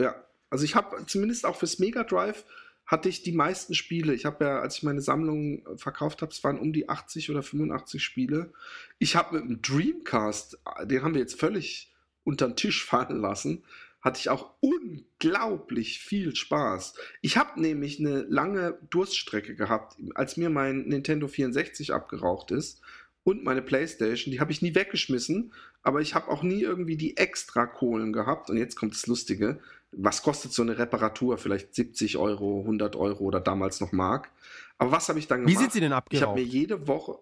Ja, also ich habe zumindest auch fürs Mega Drive hatte ich die meisten Spiele. Ich habe ja, als ich meine Sammlung äh, verkauft habe, es waren um die 80 oder 85 Spiele. Ich habe mit dem Dreamcast, äh, den haben wir jetzt völlig unter den Tisch fallen lassen, hatte ich auch unglaublich viel Spaß. Ich habe nämlich eine lange Durststrecke gehabt, als mir mein Nintendo 64 abgeraucht ist und meine Playstation. Die habe ich nie weggeschmissen, aber ich habe auch nie irgendwie die extra Kohlen gehabt. Und jetzt kommt das Lustige. Was kostet so eine Reparatur? Vielleicht 70 Euro, 100 Euro oder damals noch Mark. Aber was habe ich dann Wie gemacht? sind sie denn Ich habe abgeraucht? mir jede Woche.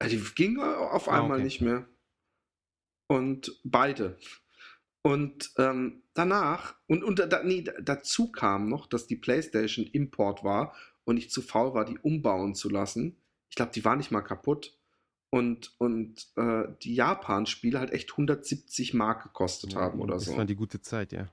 Ja, Die ging auf Ah, einmal okay. nicht mehr. Und beide. Und ähm, danach, und, und da, nee, da- dazu kam noch, dass die PlayStation Import war und ich zu faul war, die umbauen zu lassen. Ich glaube, die war nicht mal kaputt. Und, und äh, die Japan-Spiele halt echt 170 Mark gekostet haben oder das so war die gute Zeit, ja.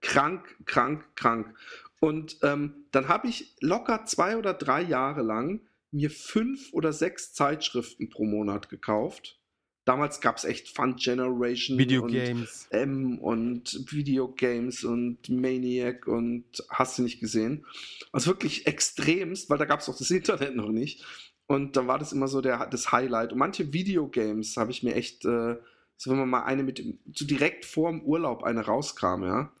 krank, krank, krank. Und ähm, dann habe ich locker zwei oder drei Jahre lang mir fünf oder sechs Zeitschriften pro Monat gekauft, damals gab es echt Fun Generation und Videogames. M und Videogames und Maniac und hast du nicht gesehen. Also wirklich extremst, weil da gab es auch das Internet noch nicht. Und da war das immer so der, das Highlight. Und manche Videogames habe ich mir echt, äh, so wenn man mal eine mit, so direkt vor dem Urlaub eine rauskam, ja,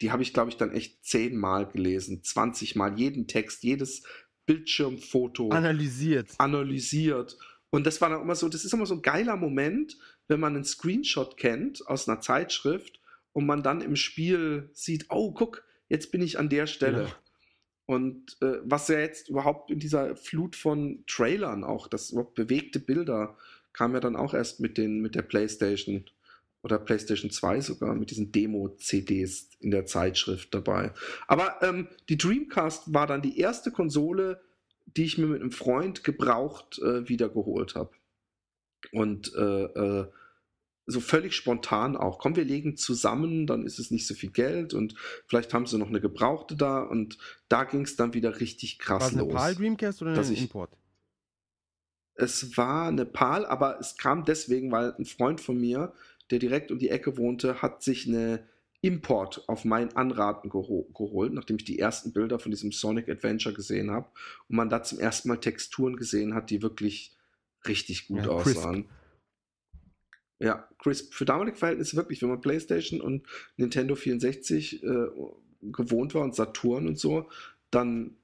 die habe ich, glaube ich, dann echt zehnmal gelesen, 20 Mal, jeden Text, jedes Bildschirmfoto Analysiert. analysiert. Und das war dann immer so, das ist immer so ein geiler Moment, wenn man einen Screenshot kennt aus einer Zeitschrift und man dann im Spiel sieht, oh, guck, jetzt bin ich an der Stelle. Genau. Und äh, was ja jetzt überhaupt in dieser Flut von Trailern auch, das überhaupt bewegte Bilder, kam ja dann auch erst mit, den, mit der PlayStation oder PlayStation 2 sogar, mit diesen Demo-CDs in der Zeitschrift dabei. Aber ähm, die Dreamcast war dann die erste Konsole, die ich mir mit einem Freund gebraucht äh, wiedergeholt habe. Und äh, äh, so völlig spontan auch. Komm, wir legen zusammen, dann ist es nicht so viel Geld und vielleicht haben sie noch eine Gebrauchte da und da ging es dann wieder richtig War krass es eine los. PAL Dreamcast oder ein Import? Es war eine PAL, aber es kam deswegen, weil ein Freund von mir, der direkt um die Ecke wohnte, hat sich eine Import auf mein Anraten geho geholt, nachdem ich die ersten Bilder von diesem Sonic Adventure gesehen habe und man da zum ersten Mal Texturen gesehen hat, die wirklich richtig gut Ja, crisp. aussahen. Ja, crisp. Für damalige Verhältnisse wirklich, wenn man PlayStation und Nintendo 64 äh, gewohnt war und Saturn und so, dann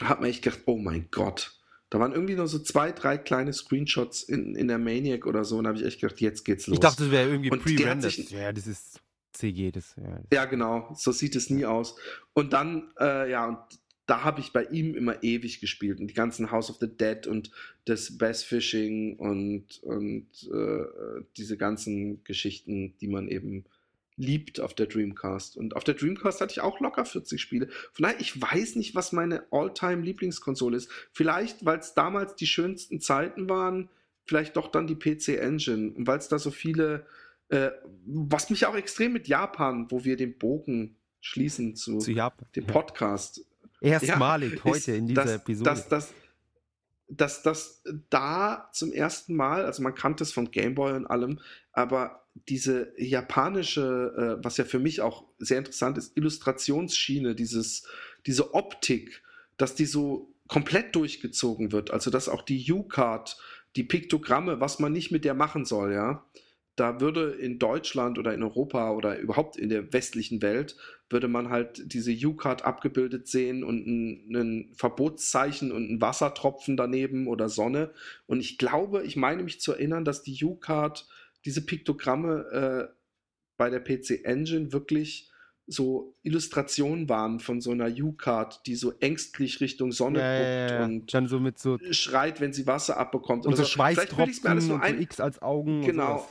hat man echt gedacht, oh mein Gott. Da waren irgendwie nur so zwei, drei kleine Screenshots in, in der Maniac oder so und da habe ich echt gedacht, jetzt geht's los. Ich dachte, das wäre irgendwie pre-rendered. Ja, das ist CG. Das, ja, das Ja, genau, so sieht es nie aus. Und dann, äh, ja, und da habe ich bei ihm immer ewig gespielt. Und die ganzen House of the Dead und das Bass Fishing und, und äh, diese ganzen Geschichten, die man eben liebt auf der Dreamcast. Und auf der Dreamcast hatte ich auch locker 40 Spiele. Von daher, ich weiß nicht, was meine All-Time-Lieblingskonsole ist. Vielleicht, weil es damals die schönsten Zeiten waren, vielleicht doch dann die PC Engine. Und weil es da so viele äh, was mich auch extrem mit Japan, wo wir den Bogen schließen zu, zu Japan. dem Podcast. Erstmalig ist, heute in dieser dass, Episode. Dass, dass, dass das da zum ersten Mal, also man kannte es vom Gameboy und allem, aber diese japanische, äh, was ja für mich auch sehr interessant ist, Illustrationsschiene, dieses, diese Optik, dass die so komplett durchgezogen wird. Also dass auch die U-Card, die Piktogramme, was man nicht mit der machen soll, ja. Da würde in Deutschland oder in Europa oder überhaupt in der westlichen Welt, würde man halt diese U-Card abgebildet sehen und ein, ein Verbotszeichen und ein Wassertropfen daneben oder Sonne. Und ich glaube, ich meine mich zu erinnern, dass die U-Card, diese Piktogramme äh, bei der PC Engine wirklich so Illustrationen waren von so einer U-Card, die so ängstlich Richtung Sonne ja, guckt ja, ja. und Dann so mit so, schreit, wenn sie Wasser abbekommt. und so bilde ich's mir alles Schweißtropfen nur und so ein. X als Augen. Genau.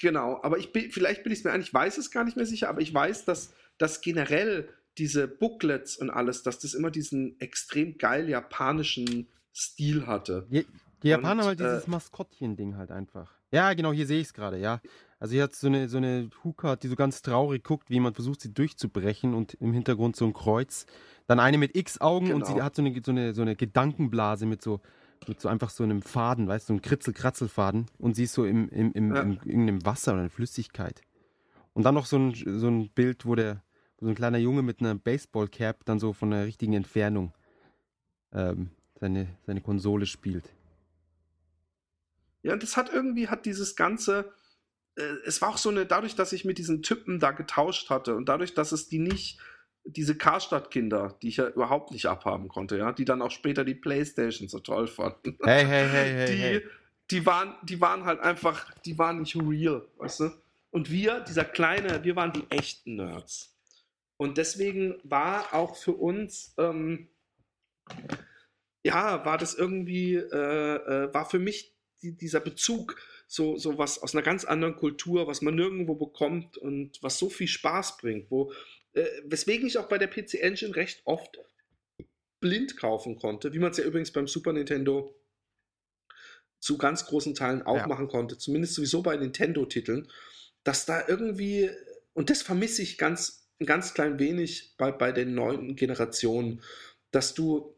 Genau, aber ich bin, vielleicht bin ich es mir ein, ich weiß es gar nicht mehr sicher, aber ich weiß, dass, dass generell diese Booklets und alles, dass das immer diesen extrem geil japanischen Stil hatte. Die, die Japaner Und, haben halt dieses äh, Maskottchen-Ding halt einfach. Ja, genau, hier sehe ich es gerade, ja. Also hier hat so eine, so eine Hukat, die so ganz traurig guckt, wie jemand versucht, sie durchzubrechen und im Hintergrund so ein Kreuz. Dann eine mit X-Augen und sie Genau. hat so eine, so, eine, so eine Gedankenblase mit so, mit so einfach so einem Faden, weißt du, so einem Kritzel-Kratzel-Faden. Und sie ist so im, im, im, Ja. im, irgendeinem Wasser oder in Flüssigkeit. Und dann noch so ein, so ein Bild, wo der, wo so ein kleiner Junge mit einer Baseball-Cap dann so von der richtigen Entfernung ähm, seine, seine Konsole spielt. Ja, und das hat irgendwie, hat dieses ganze, äh, es war auch so eine, dadurch, dass ich mit diesen Typen da getauscht hatte und dadurch, dass es die nicht, diese Karstadt-Kinder, die ich ja überhaupt nicht abhaben konnte, ja, die dann auch später die Playstation so toll fanden. Hey, hey, hey, hey, die, hey. die waren, die waren halt einfach, die waren nicht real, weißt du? Und wir, dieser kleine, wir waren die echten Nerds. Und deswegen war auch für uns, ähm, ja, war das irgendwie, äh, äh, war für mich die, dieser Bezug so, so was aus einer ganz anderen Kultur, was man nirgendwo bekommt und was so viel Spaß bringt, wo, äh, weswegen ich auch bei der PC Engine recht oft blind kaufen konnte, wie man es ja übrigens beim Super Nintendo zu ganz großen Teilen auch Ja. machen konnte, zumindest sowieso bei Nintendo-Titeln, dass da irgendwie, und das vermisse ich ganz, ein ganz klein wenig bei, bei den neuen Generationen, dass du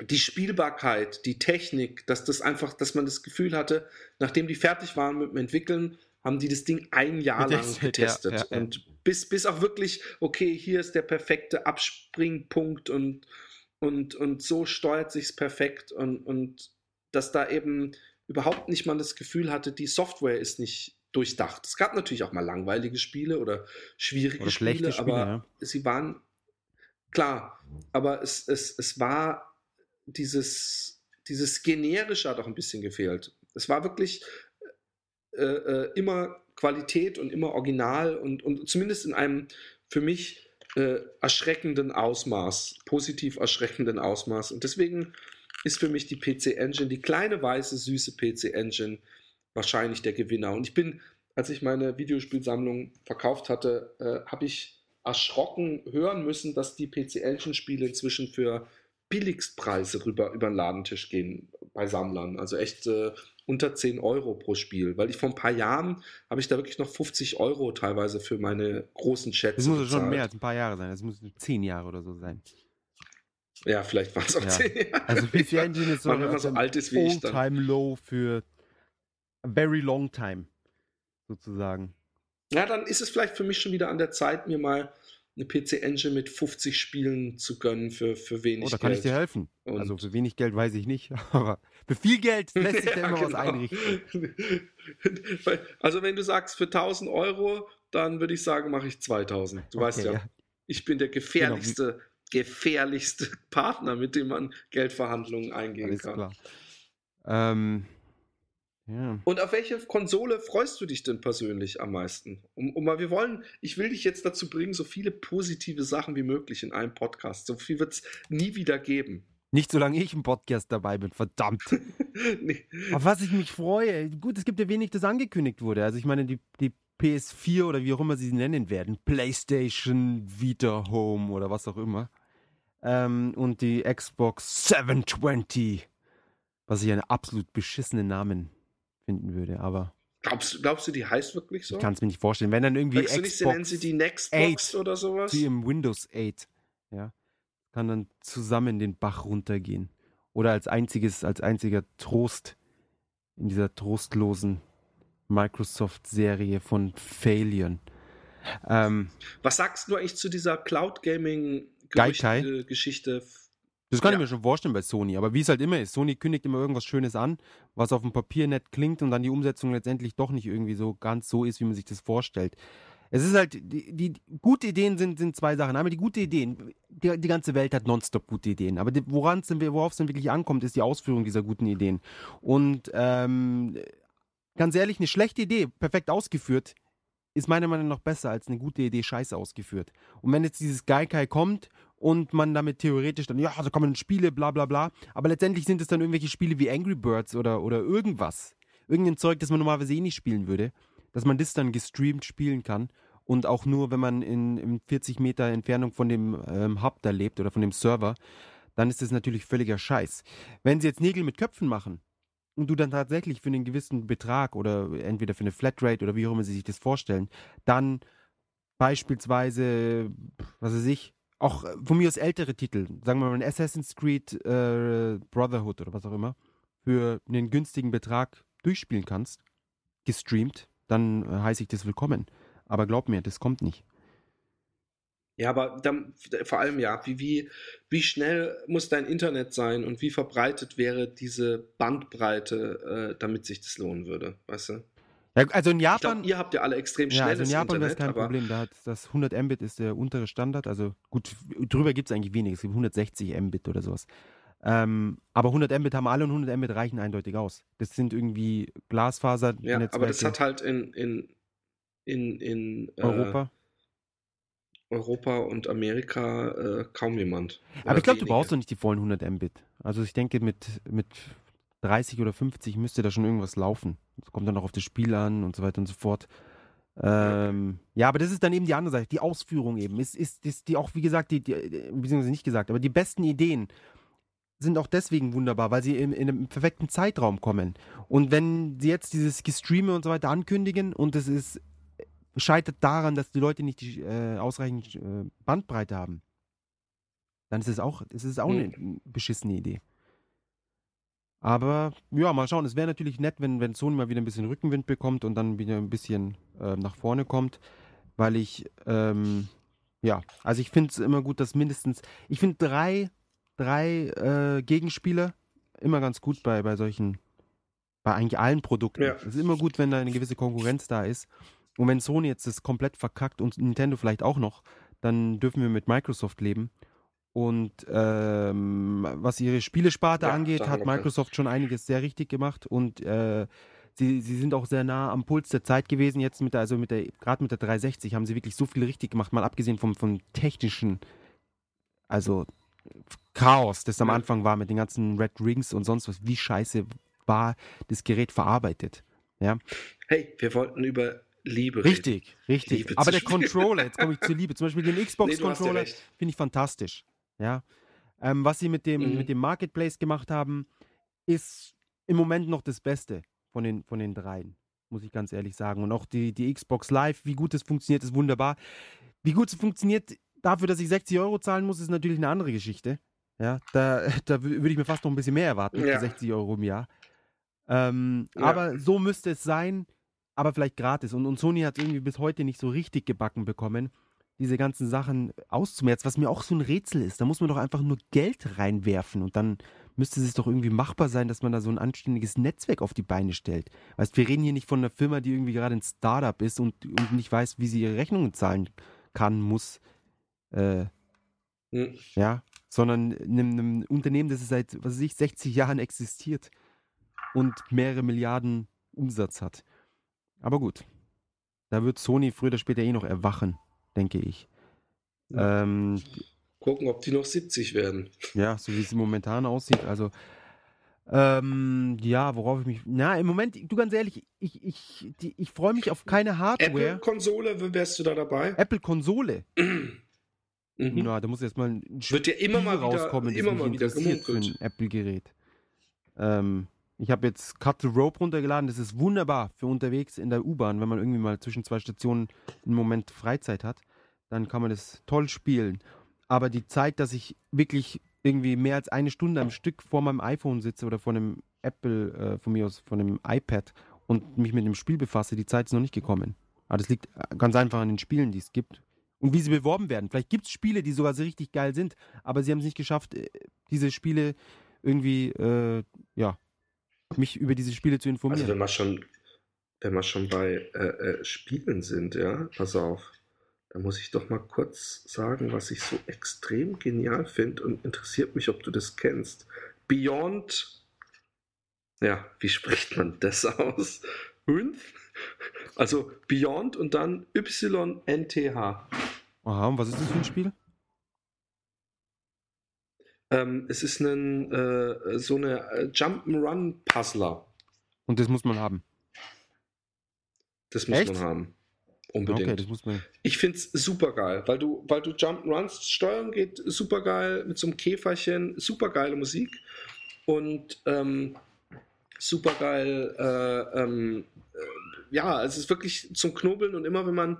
die Spielbarkeit, die Technik, dass das einfach, dass man das Gefühl hatte, nachdem die fertig waren mit dem Entwickeln, haben die das Ding ein Jahr lang Getestet, ja, ja. Und bis, bis auch wirklich, okay, hier ist der perfekte Abspringpunkt und, und, und so steuert sich's perfekt und, und dass da eben überhaupt nicht man das Gefühl hatte, die Software ist nicht durchdacht. Es gab natürlich auch mal langweilige Spiele oder schwierige Oder schlechte Spiele, Spiele, aber ja. sie waren klar, aber es, es, es war dieses, dieses Generische hat auch ein bisschen gefehlt. Es war wirklich äh, äh, immer Qualität und immer Original und, und zumindest in einem für mich äh, erschreckenden Ausmaß, positiv erschreckenden Ausmaß. Und deswegen ist für mich die PC Engine, die kleine weiße, süße PC Engine, wahrscheinlich der Gewinner. Und ich bin, als ich meine Videospielsammlung verkauft hatte, äh, habe ich erschrocken hören müssen, dass die PC Engine Spiele inzwischen für Billigstpreise rüber über den Ladentisch gehen bei Sammlern. Also echt äh, unter 10 Euro pro Spiel. Weil ich vor ein paar Jahren habe ich da wirklich noch 50 Euro teilweise für meine großen Schätze Das muss schon bezahlt. mehr als ein paar Jahre sein. Das muss zehn Jahre oder so sein. Ja, vielleicht waren es auch Ja. 10 Jahre. Also PC Engine ist so Mann, wenn man so alt ist wie ich dann. All-Time Low für a very long time, sozusagen. Ja, dann ist es vielleicht für mich schon wieder an der Zeit, mir mal eine PC-Engine mit 50 Spielen zu gönnen für, für wenig Oh, da kann ich Geld. dir helfen. Und- also für wenig Geld weiß ich nicht, aber für viel Geld lässt sich da Ja, immer was genau. einrichten. Weil- Also wenn du sagst für 1000 Euro, dann würde ich sagen, mache ich 2000. Du weißt Okay, ja, ich bin der gefährlichste, gefährlichste Partner, mit dem man Geldverhandlungen eingehen Alles kann. klar. Ähm, ja. Und auf welche Konsole freust du dich denn persönlich am meisten? Um, um mal, wir wollen, ich will dich jetzt dazu bringen, so viele positive Sachen wie möglich in einem Podcast. So viel wird es nie wieder geben. Nicht solange ich im Podcast dabei bin, verdammt. nee. Auf was ich mich freue. Gut, es gibt ja wenig, das angekündigt wurde. Also ich meine, die, die PS4 oder wie auch immer sie sie nennen werden, PlayStation Vita Home oder was auch immer. Ähm, und die Xbox 720. Was ich einen absolut beschissenen Namen finden würde, aber Glaubst, du- glaubst du, die heißt wirklich so? ich kann es mir nicht vorstellen. Wenn dann irgendwie Sagst du nicht, nennen Xbox sie die Nextbox oder sowas? wie im Windows 8, ja, kann dann zusammen den Bach runtergehen. Oder als einziges, als einziger Trost in dieser trostlosen Microsoft-Serie von Failuren. Ähm, Was sagst du eigentlich zu dieser Cloud Gaming Geschichte? Das kann Ja. ich mir schon vorstellen bei Sony, aber wie es halt immer ist, Sony kündigt immer irgendwas Schönes an, was auf dem Papier nett klingt und dann die Umsetzung letztendlich doch nicht irgendwie so ganz so ist, wie man sich das vorstellt. Es ist halt, die, die, gute Ideen sind, sind zwei Sachen. Einmal die gute Ideen. Die, die ganze Welt hat nonstop gute Ideen. Aber die, woran es denn, worauf es denn wirklich ankommt, ist die Ausführung dieser guten Ideen. Und ähm, ganz ehrlich, eine schlechte Idee, perfekt ausgeführt, ist meiner Meinung nach besser als eine gute Idee scheiße ausgeführt. Und wenn jetzt dieses Gaikai kommt und man damit theoretisch dann, ja, da kommen Spiele, bla bla bla, aber letztendlich sind es dann irgendwelche Spiele wie Angry Birds oder, oder irgendwas. Irgendein Zeug, das man normalerweise eh nicht spielen würde, dass man das dann gestreamt spielen kann und auch nur, wenn man in, in 40 Meter Entfernung von dem ähm, Hub da lebt oder von dem Server, dann ist das natürlich völliger Scheiß. Wenn sie jetzt Nägel mit Köpfen machen und du dann tatsächlich für einen gewissen Betrag oder entweder für eine Flatrate oder wie auch immer sie sich das vorstellen, dann beispielsweise, was weiß ich, auch äh, von mir aus ältere Titel, sagen wir mal Assassin's Creed äh, Brotherhood oder was auch immer, für einen günstigen Betrag durchspielen kannst, gestreamt, dann äh, heiße ich das willkommen. Aber glaub mir, das kommt nicht. Ja, aber dann, vor allem ja, wie, wie, wie schnell muss dein Internet sein und wie verbreitet wäre diese Bandbreite, äh, damit sich das lohnen würde, weißt du? Ja, also in Japan, glaube, ihr habt ja alle extrem ja, also in Japan wäre es kein Problem. Da hat das 100 Mbit ist der untere Standard. Also gut, drüber gibt es eigentlich wenig. Es gibt 160 Mbit oder sowas. Ähm, aber 100 Mbit haben alle und 100 Mbit reichen eindeutig aus. Das sind irgendwie Glasfaser. ja, aber das hat halt in, in, in, in äh, Europa. Europa und Amerika äh, kaum jemand. Aber ich glaube, du brauchst doch nicht die vollen 100 Mbit. Also ich denke, mit, mit 30 oder 50 müsste da schon irgendwas laufen. Es kommt dann noch auf das Spiel an und so weiter und so fort. Ähm, ja, aber das ist dann eben die andere Seite, die Ausführung eben. Ist, ist, ist die auch, wie gesagt, die, die, beziehungsweise nicht gesagt, aber die besten Ideen sind auch deswegen wunderbar, weil sie in, in einem perfekten Zeitraum kommen. Und wenn sie jetzt dieses Gestreame und so weiter ankündigen und es ist scheitert daran, dass die Leute nicht die äh, ausreichend äh, Bandbreite haben, dann ist es auch, ist es auch Hm. eine beschissene Idee. Aber ja, mal schauen. Es wäre natürlich nett, wenn, wenn Sony mal wieder ein bisschen Rückenwind bekommt und dann wieder ein bisschen äh, nach vorne kommt, weil ich, ähm, ja, also ich finde es immer gut, dass mindestens, ich finde drei, drei äh, Gegenspieler immer ganz gut bei, bei solchen, bei eigentlich allen Produkten. Ja. Es ist immer gut, wenn da eine gewisse Konkurrenz da ist. Und wenn Sony jetzt das komplett verkackt und Nintendo vielleicht auch noch, dann dürfen wir mit Microsoft leben. Und ähm, was ihre Spielesparte Ja, angeht, hat. Microsoft schon einiges sehr richtig gemacht und äh, sie, sie sind auch sehr nah am Puls der Zeit gewesen. Jetzt mit der, also mit der, gerade mit der 360 haben sie wirklich so viel richtig gemacht, mal abgesehen vom, vom technischen, also Chaos, das am Ja. Anfang war mit den ganzen Red Rings und sonst was. Wie scheiße war das Gerät verarbeitet? Hey, wir wollten über Liebe reden. Richtig, richtig. Liebe Aber der Controller, jetzt komme ich zur Liebe. Zum Beispiel den Nee, ja Xbox-Controller recht. finde ich fantastisch. Ja. Ähm, was sie mit dem, Mhm. mit dem Marketplace gemacht haben, ist im Moment noch das Beste von den, von den dreien, muss ich ganz ehrlich sagen. Und auch die, die Xbox Live, wie gut es funktioniert, ist wunderbar. Wie gut es funktioniert, dafür, dass ich 60 Euro zahlen muss, ist natürlich eine andere Geschichte. Ja, da, da wü- würde ich mir fast noch ein bisschen mehr erwarten Ja. für 60 Euro im Jahr. Ähm, Ja. Aber so müsste es sein, aber vielleicht gratis. Und, und Sony hat irgendwie bis heute nicht so richtig gebacken bekommen, diese ganzen Sachen auszumerzen, was mir auch so ein Rätsel ist. Da muss man doch einfach nur Geld reinwerfen und dann müsste es doch irgendwie machbar sein, dass man da so ein anständiges Netzwerk auf die Beine stellt. Weißt, wir reden hier nicht von einer Firma, die irgendwie gerade ein Startup ist und, und nicht weiß, wie sie ihre Rechnungen zahlen kann, muss. Äh, Hm. ja, sondern einem, einem Unternehmen, das seit, was weiß ich, 60 Jahren existiert und mehrere Milliarden Umsatz hat. Aber gut, da wird Sony früher oder später eh noch erwachen, denke ich. Ja. Ähm, Gucken, ob die noch 70 werden. ja, so wie es momentan aussieht. Also, ähm, ja, worauf ich mich. Na, im Moment, du ganz ehrlich, ich, ich, die- ich freue mich auf keine Hardware. Apple-Konsole, wärst du da dabei? Apple-Konsole. Mhm. Na, da muss erst mal ein Wird ja immer mal wieder, rauskommen, immer mal wieder interessiert für ein. Apple-Gerät. Ähm, ich habe jetzt Cut the Rope runtergeladen. Das ist wunderbar für unterwegs in der U-Bahn, wenn man irgendwie mal zwischen zwei Stationen einen Moment Freizeit hat. Dann kann man das toll spielen. Aber die Zeit, dass ich wirklich irgendwie mehr als eine Stunde am Stück vor meinem iPhone sitze oder vor einem Apple, äh, von mir aus, von einem iPad und mich mit dem Spiel befasse, die Zeit ist noch nicht gekommen. Aber das liegt äh, ganz einfach an den Spielen, die es gibt. Und wie sie beworben werden. Vielleicht gibt es Spiele, die sogar so richtig geil sind, aber sie haben es nicht geschafft, äh, diese Spiele irgendwie, äh, ja, mich über diese Spiele zu informieren. Also wenn wir schon, wenn wir schon bei äh, äh, Spielen sind, ja, pass auf. Da muss ich doch mal kurz sagen, was ich so extrem genial finde und interessiert mich, ob du das kennst. Beyond, ja, wie spricht man das aus? Also Beyond und dann YNTH. Aha, und was ist das für ein Spiel? Ähm, es ist ein, äh, so eine äh, Jump'n'Run-Puzzler. Und das muss man haben. Das muss Echt? man haben. Unbedingt. Okay, das muss man. Ich finde es super geil, weil du, weil du Jump'n'Runs steuern geht super geil mit so einem Käferchen, super geile Musik und ähm, super geil, äh, ähm, äh, ja, es ist wirklich zum Knobeln und immer wenn man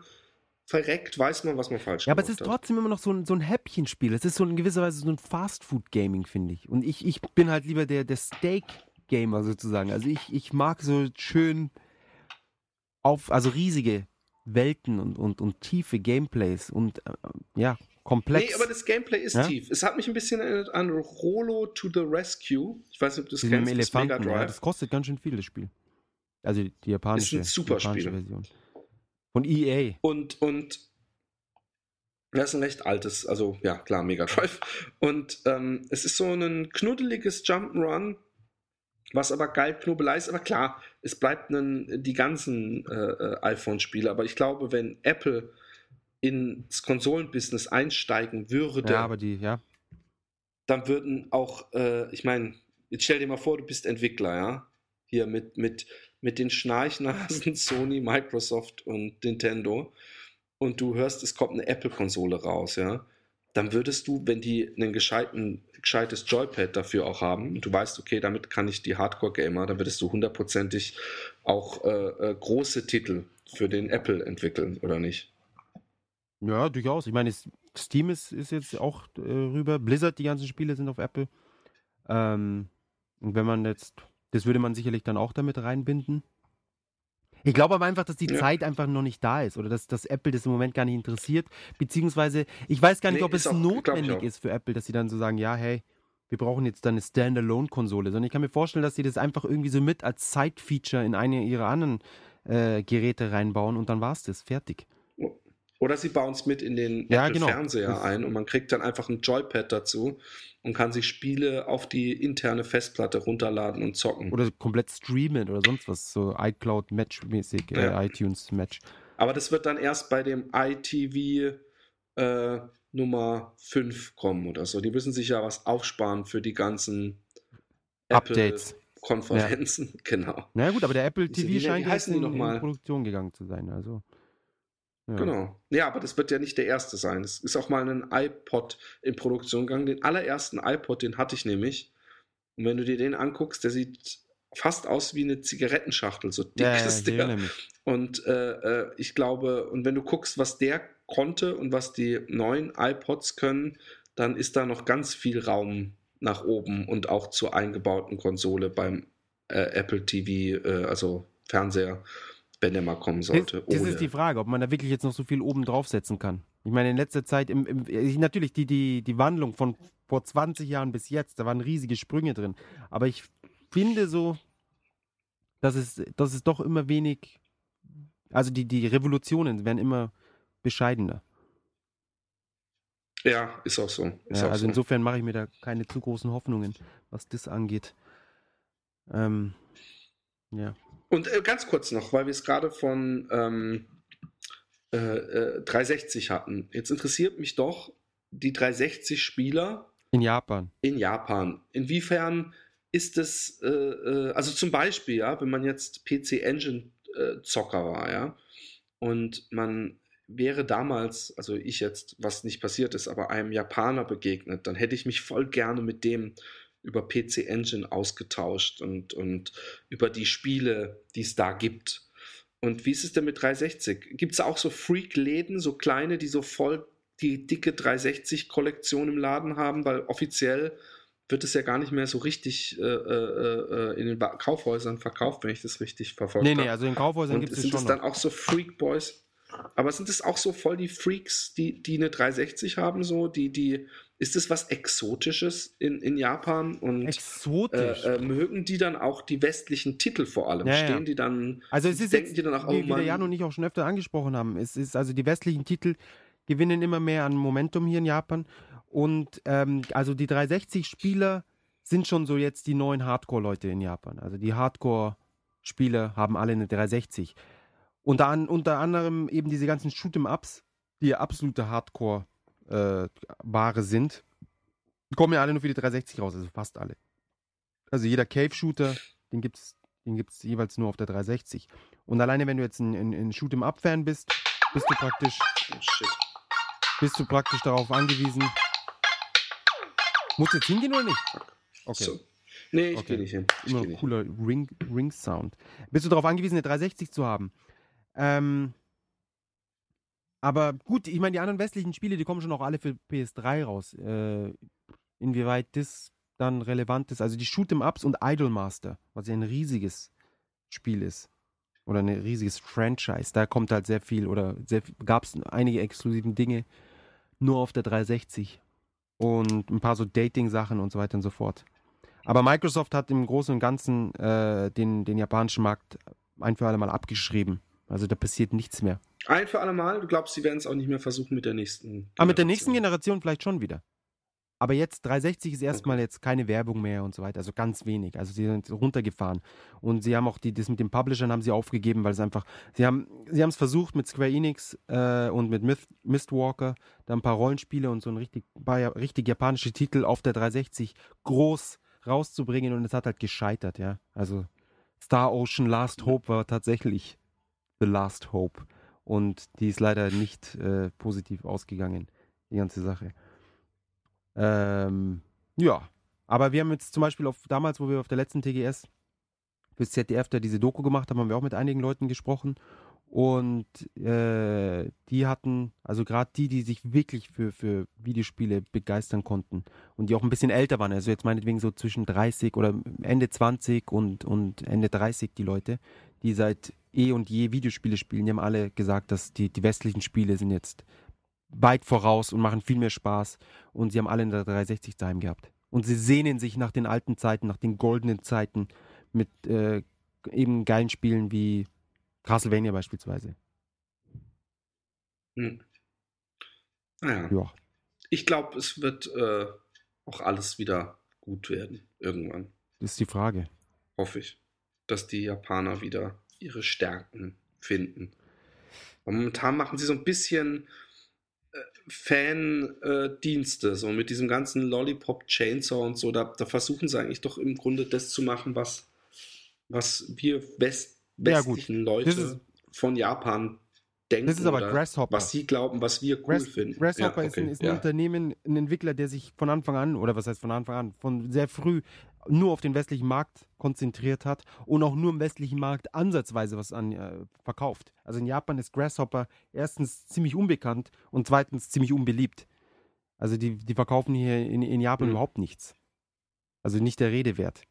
verreckt, weiß man, was man falsch Ja, aber es ist trotzdem immer noch so ein, so ein Häppchenspiel. Es ist so in gewisser Weise so ein Fast-Food-Gaming, finde ich. Und ich, ich bin halt lieber der, der Steak-Gamer sozusagen. Also ich, ich mag so schön auf, also riesige Welten und, und, und tiefe Gameplays und äh, ja, komplex. Nee, aber das Gameplay ist Ja? tief. Es hat mich ein bisschen erinnert an Rolo to the Rescue. Ich weiß nicht, ob du das dem kennst. das Mega Elefanten, ja, Drive. das kostet ganz schön viel, das Spiel. Also die japanische, Ist ein super japanische Spiel. Version. Von EA. Und, und das ist ein recht altes, also ja, klar, Mega Drive. Und ähm, es ist so ein knuddeliges Jump'n'Run, was aber geil Knubbelei ist. Aber klar, es bleibt ein, die ganzen äh, äh, iPhone-Spiele. Aber ich glaube, wenn Apple ins Konsolenbusiness einsteigen würde, Ja, die, ja. dann würden auch, äh, ich meine, jetzt stell dir mal vor, du bist Entwickler, ja? Hier mit, mit, mit den Schnarchnasen Sony, Microsoft und Nintendo und du hörst, es kommt eine Apple-Konsole raus, ja? Dann würdest du, wenn die gescheiten, gescheites Joypad dafür auch haben, und du weißt, okay, damit kann ich die Hardcore-Gamer, dann würdest du hundertprozentig auch äh, äh, große Titel für den Apple entwickeln, oder nicht? Ja, durchaus. Ich meine, Steam ist, ist jetzt auch äh, rüber. Blizzard, die ganzen Spiele sind auf Apple. Ähm, Und wenn man jetzt, das würde man sicherlich dann auch damit reinbinden. Ich glaube aber einfach, dass die Ja. Zeit einfach noch nicht da ist oder dass, dass Apple das im Moment gar nicht interessiert. Beziehungsweise, ich weiß gar nicht, Nee, ob es auch- notwendig ist für Apple, dass sie dann so sagen, ja, hey, wir brauchen jetzt dann eine Standalone-Konsole. Sondern ich kann mir vorstellen, dass sie das einfach irgendwie so mit als Side-Feature in eine ihrer anderen äh, Geräte reinbauen und dann war es das. Fertig. Oder sie bauen es mit in den Ja, Apple genau. Fernseher Das- ein und man kriegt dann einfach ein Joypad dazu und kann sich Spiele auf die interne Festplatte runterladen und zocken. Oder komplett streamen oder sonst was. So iCloud-Match-mäßig, äh, Ja. iTunes-Match. Aber das wird dann erst bei dem iTV äh, Nummer 5 kommen oder so. Die müssen sich ja was aufsparen für die ganzen Updates. Konferenzen. Genau. Na ja, gut, aber der Apple Wie- TV wie scheint jetzt heißen die in, noch in mal? Produktion gegangen zu sein. Also, ja. Genau. Ja, aber das wird ja nicht der erste sein. Es ist auch mal ein iPod in Produktion gegangen. Den allerersten iPod, den hatte ich nämlich. Und wenn du dir den anguckst, der sieht fast aus wie eine Zigarettenschachtel, so dick Ja, ist der. Und äh, äh, ich glaube, und wenn du guckst, was der konnte und was die neuen iPods können, dann ist da noch ganz viel Raum nach oben und auch zur eingebauten Konsole beim äh, Apple TV, äh, also Fernseher, wenn der mal kommen Das, sollte. das ohne. ist die Frage, ob man da wirklich jetzt noch so viel oben draufsetzen kann. Ich meine, in letzter Zeit, im, im, ich- natürlich die, die, die Wandlung von vor 20 Jahren bis jetzt, da waren riesige Sprünge drin. Aber ich finde so, dass es, dass es doch immer wenig, also die, die Revolutionen werden immer bescheidener. Ja, ist auch so. Ist Ja, auch also so. insofern mache ich mir da keine zu großen Hoffnungen, was das angeht. Ähm, ja. Und äh, ganz kurz noch, weil wir es gerade von ähm, äh, äh, 360 hatten. Jetzt interessiert mich doch die 360-Spieler In Japan. in Japan. Inwiefern ist es, äh, äh, also zum Beispiel, ja, wenn man jetzt PC Engine äh, Zocker war, ja, und man wäre damals, also ich jetzt, was nicht passiert ist, aber einem Japaner begegnet, dann hätte ich mich voll gerne mit dem über PC Engine ausgetauscht und, und über die Spiele, die es da gibt. Und wie ist es denn mit 360? Gibt es auch so Freak-Läden, so kleine, die so voll die dicke 360-Kollektion im Laden haben? Weil offiziell wird es ja gar nicht mehr so richtig äh, äh, äh, in den Kaufhäusern verkauft, wenn ich das richtig verfolgt Nee, habe. nee, also in Kaufhäusern gibt es sind schon es noch. dann auch so Freak Boys? Aber sind es auch so voll die Freaks, die, die eine 360 haben, so? Die, die, ist es was Exotisches in, in Japan? Und Exotisch. äh, äh, mögen die dann auch die westlichen Titel vor allem? Ja, ja. Stehen die dann, Also es ist denken jetzt, die dann auch, oh wie, wie der Jan und ich auch schon öfter angesprochen haben, es ist also die westlichen Titel gewinnen immer mehr an Momentum hier in Japan und ähm, also die 360-Spieler sind schon so jetzt die neuen Hardcore-Leute in Japan. Also die Hardcore-Spieler haben alle eine 360. Unter, an, unter anderem eben diese ganzen Shoot'em-Ups, die absolute Hardcore-Ware sind, kommen ja alle nur für die 360 raus, also fast alle. Also jeder Cave-Shooter, den gibt es den gibt's jeweils nur auf der 360. Und alleine, wenn du jetzt ein, ein, ein Shoot'em-Up-Fan bist, bist du praktisch, oh shit. bist du praktisch darauf angewiesen. Musst du jetzt hingehen oder nicht? Okay. So. Nee, ich Okay. gehe nicht hin. Ich Immer geh cooler Ring, Ring. Bist du darauf angewiesen, eine 360 zu haben? Ähm, aber gut, ich meine, die anderen westlichen Spiele, die kommen schon auch alle für PS3 raus. Äh, inwieweit das dann relevant ist. Also die Shoot'em Ups und Idolmaster, was ja ein riesiges Spiel ist. Oder ein riesiges Franchise. Da kommt halt sehr viel oder gab es einige exklusiven Dinge nur auf der 360. Und ein paar so Dating-Sachen und so weiter und so fort. Aber Microsoft hat im Großen und Ganzen äh, den, den japanischen Markt ein für alle Mal abgeschrieben. Also da passiert nichts mehr. Ein für alle Mal, du glaubst, sie werden es auch nicht mehr versuchen mit der nächsten. Aber mit der nächsten Generation. Generation vielleicht schon wieder. Aber jetzt 360 ist erstmal jetzt keine Werbung mehr und so weiter. Also ganz wenig. Also sie sind runtergefahren. Und sie haben auch die, das mit den Publishern haben sie aufgegeben, weil es einfach, sie haben sie haben es versucht mit Square Enix äh, und mit Myth, Mistwalker, da ein paar Rollenspiele und so ein richtig, paar richtig japanische Titel auf der 360 groß rauszubringen und es hat halt gescheitert, ja. Also Star Ocean Last Hope war tatsächlich The Last Hope. Und die ist leider nicht äh, positiv ausgegangen, die ganze Sache. Ähm, ja, aber wir haben jetzt zum Beispiel auf, damals, wo wir auf der letzten TGS fürs ZDF da diese Doku gemacht haben, haben wir auch mit einigen Leuten gesprochen. Und äh, die hatten, also gerade die, die sich wirklich für, für Videospiele begeistern konnten und die auch ein bisschen älter waren, also jetzt meinetwegen so zwischen 30 oder Ende 20 und, und Ende 30 die Leute, die seit eh und je Videospiele spielen, die haben alle gesagt, dass die, die westlichen Spiele sind jetzt weit voraus und machen viel mehr Spaß und sie haben alle in der 360 daheim gehabt. Und sie sehnen sich nach den alten Zeiten, nach den goldenen Zeiten mit äh, eben geilen Spielen wie Castlevania beispielsweise. Hm. Naja, Ja. ich glaube, es wird äh, auch alles wieder gut werden. Irgendwann. Das ist die Frage. Hoffe ich. Dass die Japaner wieder ihre Stärken finden. Momentan machen sie so ein bisschen äh, Fan-Dienste, so mit diesem ganzen Lollipop Chainsaw und so. Da, da versuchen sie eigentlich doch im Grunde das zu machen, was, was wir West, Ja, westlichen Leute Das ist- von Japan denken. Das ist aber oder Grasshopper. Was sie glauben, was wir cool Grass, finden. Grasshopper Ja, ist, ein, okay, ist ein ja. Unternehmen, ein Entwickler, der sich von Anfang an, oder was heißt von Anfang an, von sehr früh nur auf den westlichen Markt konzentriert hat und auch nur im westlichen Markt ansatzweise was an äh, verkauft. Also in Japan ist Grasshopper erstens ziemlich unbekannt und zweitens ziemlich unbeliebt. Also die, die verkaufen hier in, in Japan Mhm. überhaupt nichts. Also nicht der Rede wert.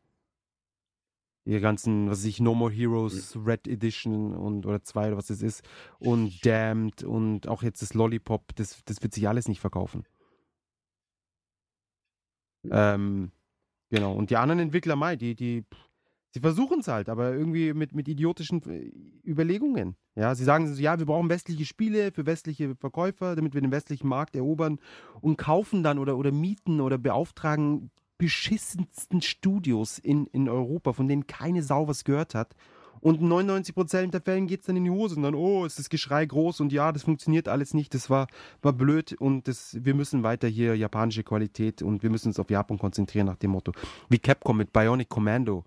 Die ganzen, was weiß ich, No More Heroes, Red Edition und oder zwei oder was das ist und Damned und auch jetzt das Lollipop, das, das wird sich alles nicht verkaufen. Ähm, genau. Und die anderen Entwickler, Mai, die, die, sie versuchen es halt, aber irgendwie mit, mit idiotischen äh, Überlegungen. Ja, sie sagen so, ja, wir brauchen westliche Spiele für westliche Verkäufer, damit wir den westlichen Markt erobern und kaufen dann oder, oder mieten oder beauftragen beschissensten Studios in, in Europa, von denen keine Sau was gehört hat. Und in 99% der Fällen geht es dann in die Hose und dann, oh, ist das Geschrei groß und ja, das funktioniert alles nicht, das war, war blöd und das, wir müssen weiter hier japanische Qualität und wir müssen uns auf Japan konzentrieren nach dem Motto. Wie Capcom mit Bionic Commando,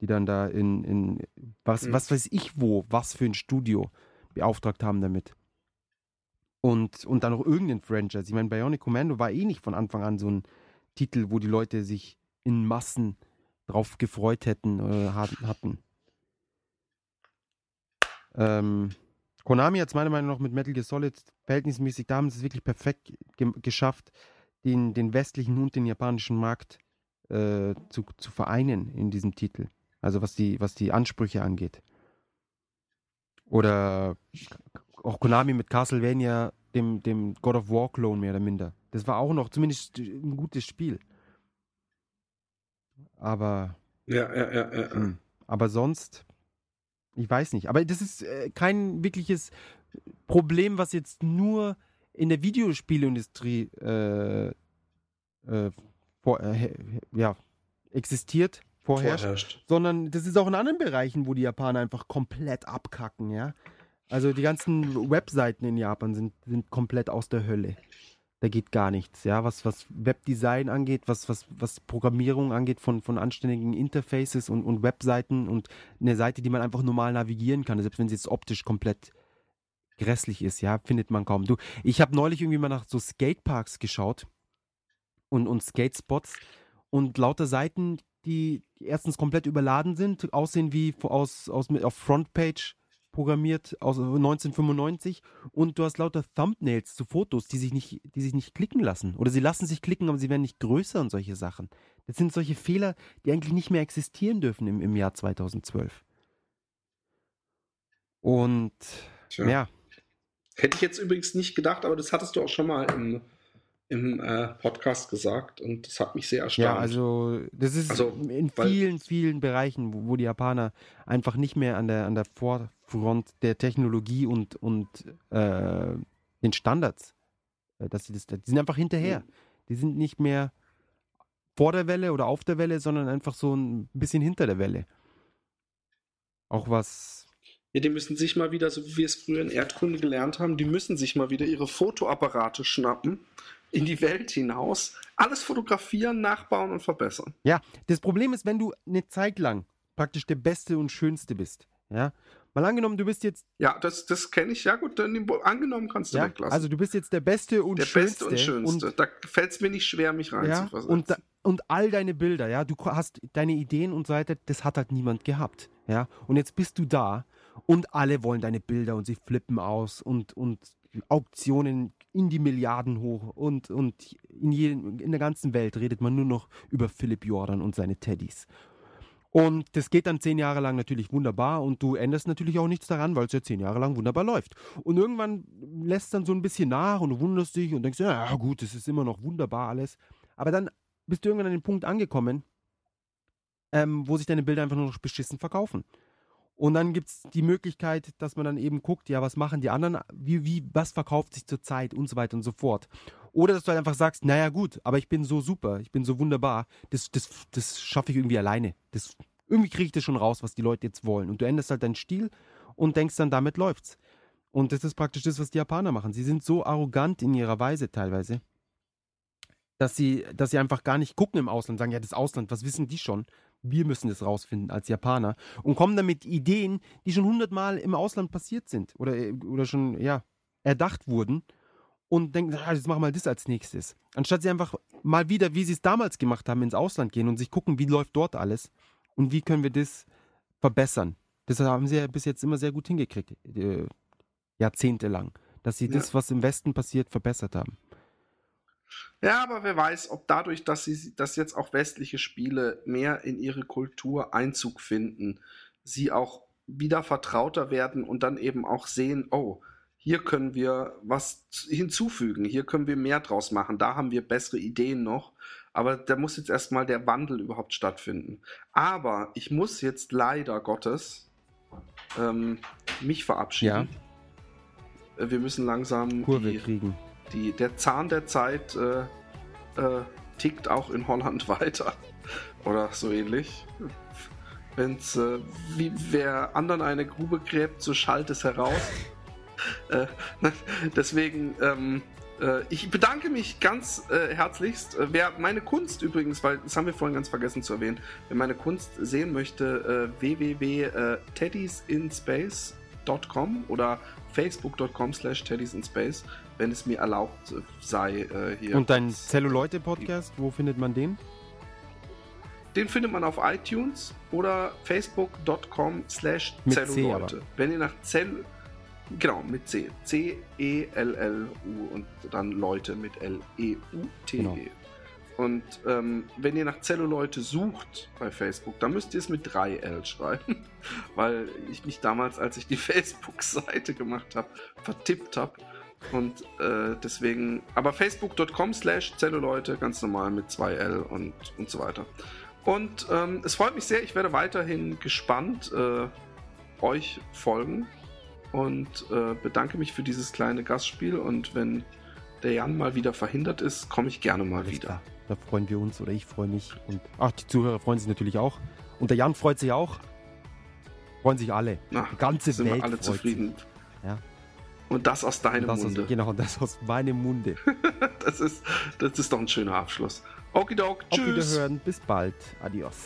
die dann da in, in was, Mhm. was weiß ich wo, was für ein Studio beauftragt haben damit. Und, und dann noch irgendein Franchise. Ich meine, Bionic Commando war eh nicht von Anfang an so ein Titel, wo die Leute sich in Massen drauf gefreut hätten oder hat- hatten. Ähm, Konami hat es meiner Meinung nach mit Metal Gear Solid verhältnismäßig, da haben sie es wirklich perfekt ge geschafft, den, den westlichen und den japanischen Markt äh, zu, zu vereinen in diesem Titel. Also was die, was die Ansprüche angeht. Oder auch Konami mit Castlevania, dem, dem God of War Clone mehr oder minder. Das war auch noch zumindest ein gutes Spiel. Aber Ja, ja, ja, ja. hm. Aber sonst, ich weiß nicht. Aber das ist äh, kein wirkliches Problem, was jetzt nur in der Videospielindustrie äh, äh, vor, äh, ja, existiert, vorherrscht, Vorherrscht. sondern das ist auch in anderen Bereichen, wo die Japaner einfach komplett abkacken, ja. Also die ganzen Webseiten in Japan sind, sind komplett aus der Hölle. Da geht gar nichts, ja. Was, was Webdesign angeht, was, was, was Programmierung angeht von, von anständigen Interfaces und, und Webseiten und eine Seite, die man einfach normal navigieren kann, selbst wenn sie jetzt optisch komplett grässlich ist, ja, findet man kaum. Du, ich habe neulich irgendwie mal nach so Skateparks geschaut und, und Skatespots und lauter Seiten, die erstens komplett überladen sind, aussehen wie aus, aus auf Frontpage programmiert aus 1995 und du hast lauter Thumbnails zu Fotos, die sich nicht, die sich nicht klicken lassen. Oder sie lassen sich klicken, aber sie werden nicht größer und solche Sachen. Das sind solche Fehler, die eigentlich nicht mehr existieren dürfen im, im Jahr 2012. Und Tja. ja, Hätte ich jetzt übrigens nicht gedacht, aber das hattest du auch schon mal im, im äh, Podcast gesagt und das hat mich sehr erstaunt. Ja, also das ist Also, in vielen, vielen Bereichen, wo, wo die Japaner einfach nicht mehr an der, an der Vorfront der Technologie und, und äh, den Standards, äh, dass sie das, die sind einfach hinterher. Mhm. Die sind nicht mehr vor der Welle oder auf der Welle, sondern einfach so ein bisschen hinter der Welle. Auch was, Ja, die müssen sich mal wieder, so wie wir es früher in Erdkunde gelernt haben, die müssen sich mal wieder ihre Fotoapparate schnappen, in die Welt hinaus, alles fotografieren, nachbauen und verbessern. Ja, das Problem ist, wenn du eine Zeit lang praktisch der Beste und Schönste bist, ja, mal angenommen, du bist jetzt Ja, das, das kenne ich. Ja gut, dann angenommen kannst du Ja, weglassen. also du bist jetzt der Beste und der Schönste. Beste und Schönste. da fällt es mir nicht schwer, mich Und, ja, und, da, und all deine Bilder, ja, du hast deine Ideen und so weiter, das hat halt niemand gehabt. Ja, und jetzt bist du da Und alle wollen deine Bilder und sie flippen aus und, und Auktionen in die Milliarden hoch und, und in, jedem, in der ganzen Welt redet man nur noch über Philipp Jordan und seine Teddys. Und das geht dann zehn Jahre lang natürlich wunderbar und du änderst natürlich auch nichts daran, weil es ja zehn Jahre lang wunderbar läuft. Und irgendwann lässt dann so ein bisschen nach und du wunderst dich und denkst, ja gut, es ist immer noch wunderbar alles. Aber dann bist du irgendwann an den Punkt angekommen, ähm, wo sich deine Bilder einfach nur noch beschissen verkaufen. Und dann gibt es die Möglichkeit, dass man dann eben guckt, ja, was machen die anderen, wie, wie, was verkauft sich zurzeit und so weiter und so fort. Oder dass du halt einfach sagst, naja gut, aber ich bin so super, ich bin so wunderbar, das, das, das schaffe ich irgendwie alleine. Das, irgendwie kriege ich das schon raus, was die Leute jetzt wollen. Und du änderst halt deinen Stil und denkst dann, damit läuft's. Und das ist praktisch das, was die Japaner machen. Sie sind so arrogant in ihrer Weise teilweise, dass sie, dass sie einfach gar nicht gucken im Ausland, sagen, ja, das Ausland, was wissen die schon? Wir müssen das rausfinden als Japaner und kommen dann mit Ideen, die schon hundertmal im Ausland passiert sind oder, oder schon, ja, erdacht wurden und denken, ah, jetzt machen wir mal das als nächstes. Anstatt sie einfach mal wieder, wie sie es damals gemacht haben, ins Ausland gehen und sich gucken, wie läuft dort alles und wie können wir das verbessern. Das haben sie ja bis jetzt immer sehr gut hingekriegt, äh, jahrzehntelang, dass sie Ja. das, was im Westen passiert, verbessert haben. Ja, aber wer weiß, ob dadurch, dass sie, dass jetzt auch westliche Spiele mehr in ihre Kultur Einzug finden, sie auch wieder vertrauter werden und dann eben auch sehen, oh, hier können wir was hinzufügen, hier können wir mehr draus machen, da haben wir bessere Ideen noch. Aber da muss jetzt erstmal der Wandel überhaupt stattfinden. Aber ich muss jetzt leider Gottes ähm, mich verabschieden. Äh, Wir müssen langsam Kurve die, kriegen. die, der Zahn der Zeit äh, äh, tickt auch in Holland weiter. Oder so ähnlich. Wenn's, äh, wie wer anderen eine Grube gräbt, so schallt es heraus. Äh, deswegen, ähm, äh, ich bedanke mich ganz äh, herzlichst. Äh, Wer meine Kunst übrigens, weil das haben wir vorhin ganz vergessen zu erwähnen, wer meine Kunst sehen möchte, äh, www.teddysInspace.com oder facebook.com slash teddysInspace, wenn es mir erlaubt sei hier. Und dein Zelluleute-Podcast, wo findet man den? Den findet man auf iTunes oder facebook.com slash Zelluleute. Wenn ihr nach Zell... Genau, mit C. C-E-L-L-U und dann Leute mit L-E-U-T-E. Genau. Und ähm, wenn ihr nach Zelluleute sucht bei Facebook, dann müsst ihr es mit 3 L schreiben, weil ich mich damals, als ich die Facebook-Seite gemacht habe, vertippt habe. Und äh, deswegen, aber facebook.com slash Zelluleute, ganz normal mit 2 L und, und so weiter. Und ähm, es freut mich sehr, ich werde weiterhin gespannt äh, euch folgen und äh, bedanke mich für dieses kleine Gastspiel. Und wenn der Jan mal wieder verhindert ist, komme ich gerne mal Alles wieder. klar. Da freuen wir uns oder ich freue mich. Und ach, die Zuhörer freuen sich natürlich auch. Und der Jan freut sich auch. Freuen sich alle. Na, Die ganze sind Welt wir alle freut zufrieden. Sich. Ja. Und das aus deinem das Munde. Aus, genau, das aus meinem Munde. Das ist, das ist doch ein schöner Abschluss. Okidok, Auf tschüss. Wiederhören. Bis bald. Adios.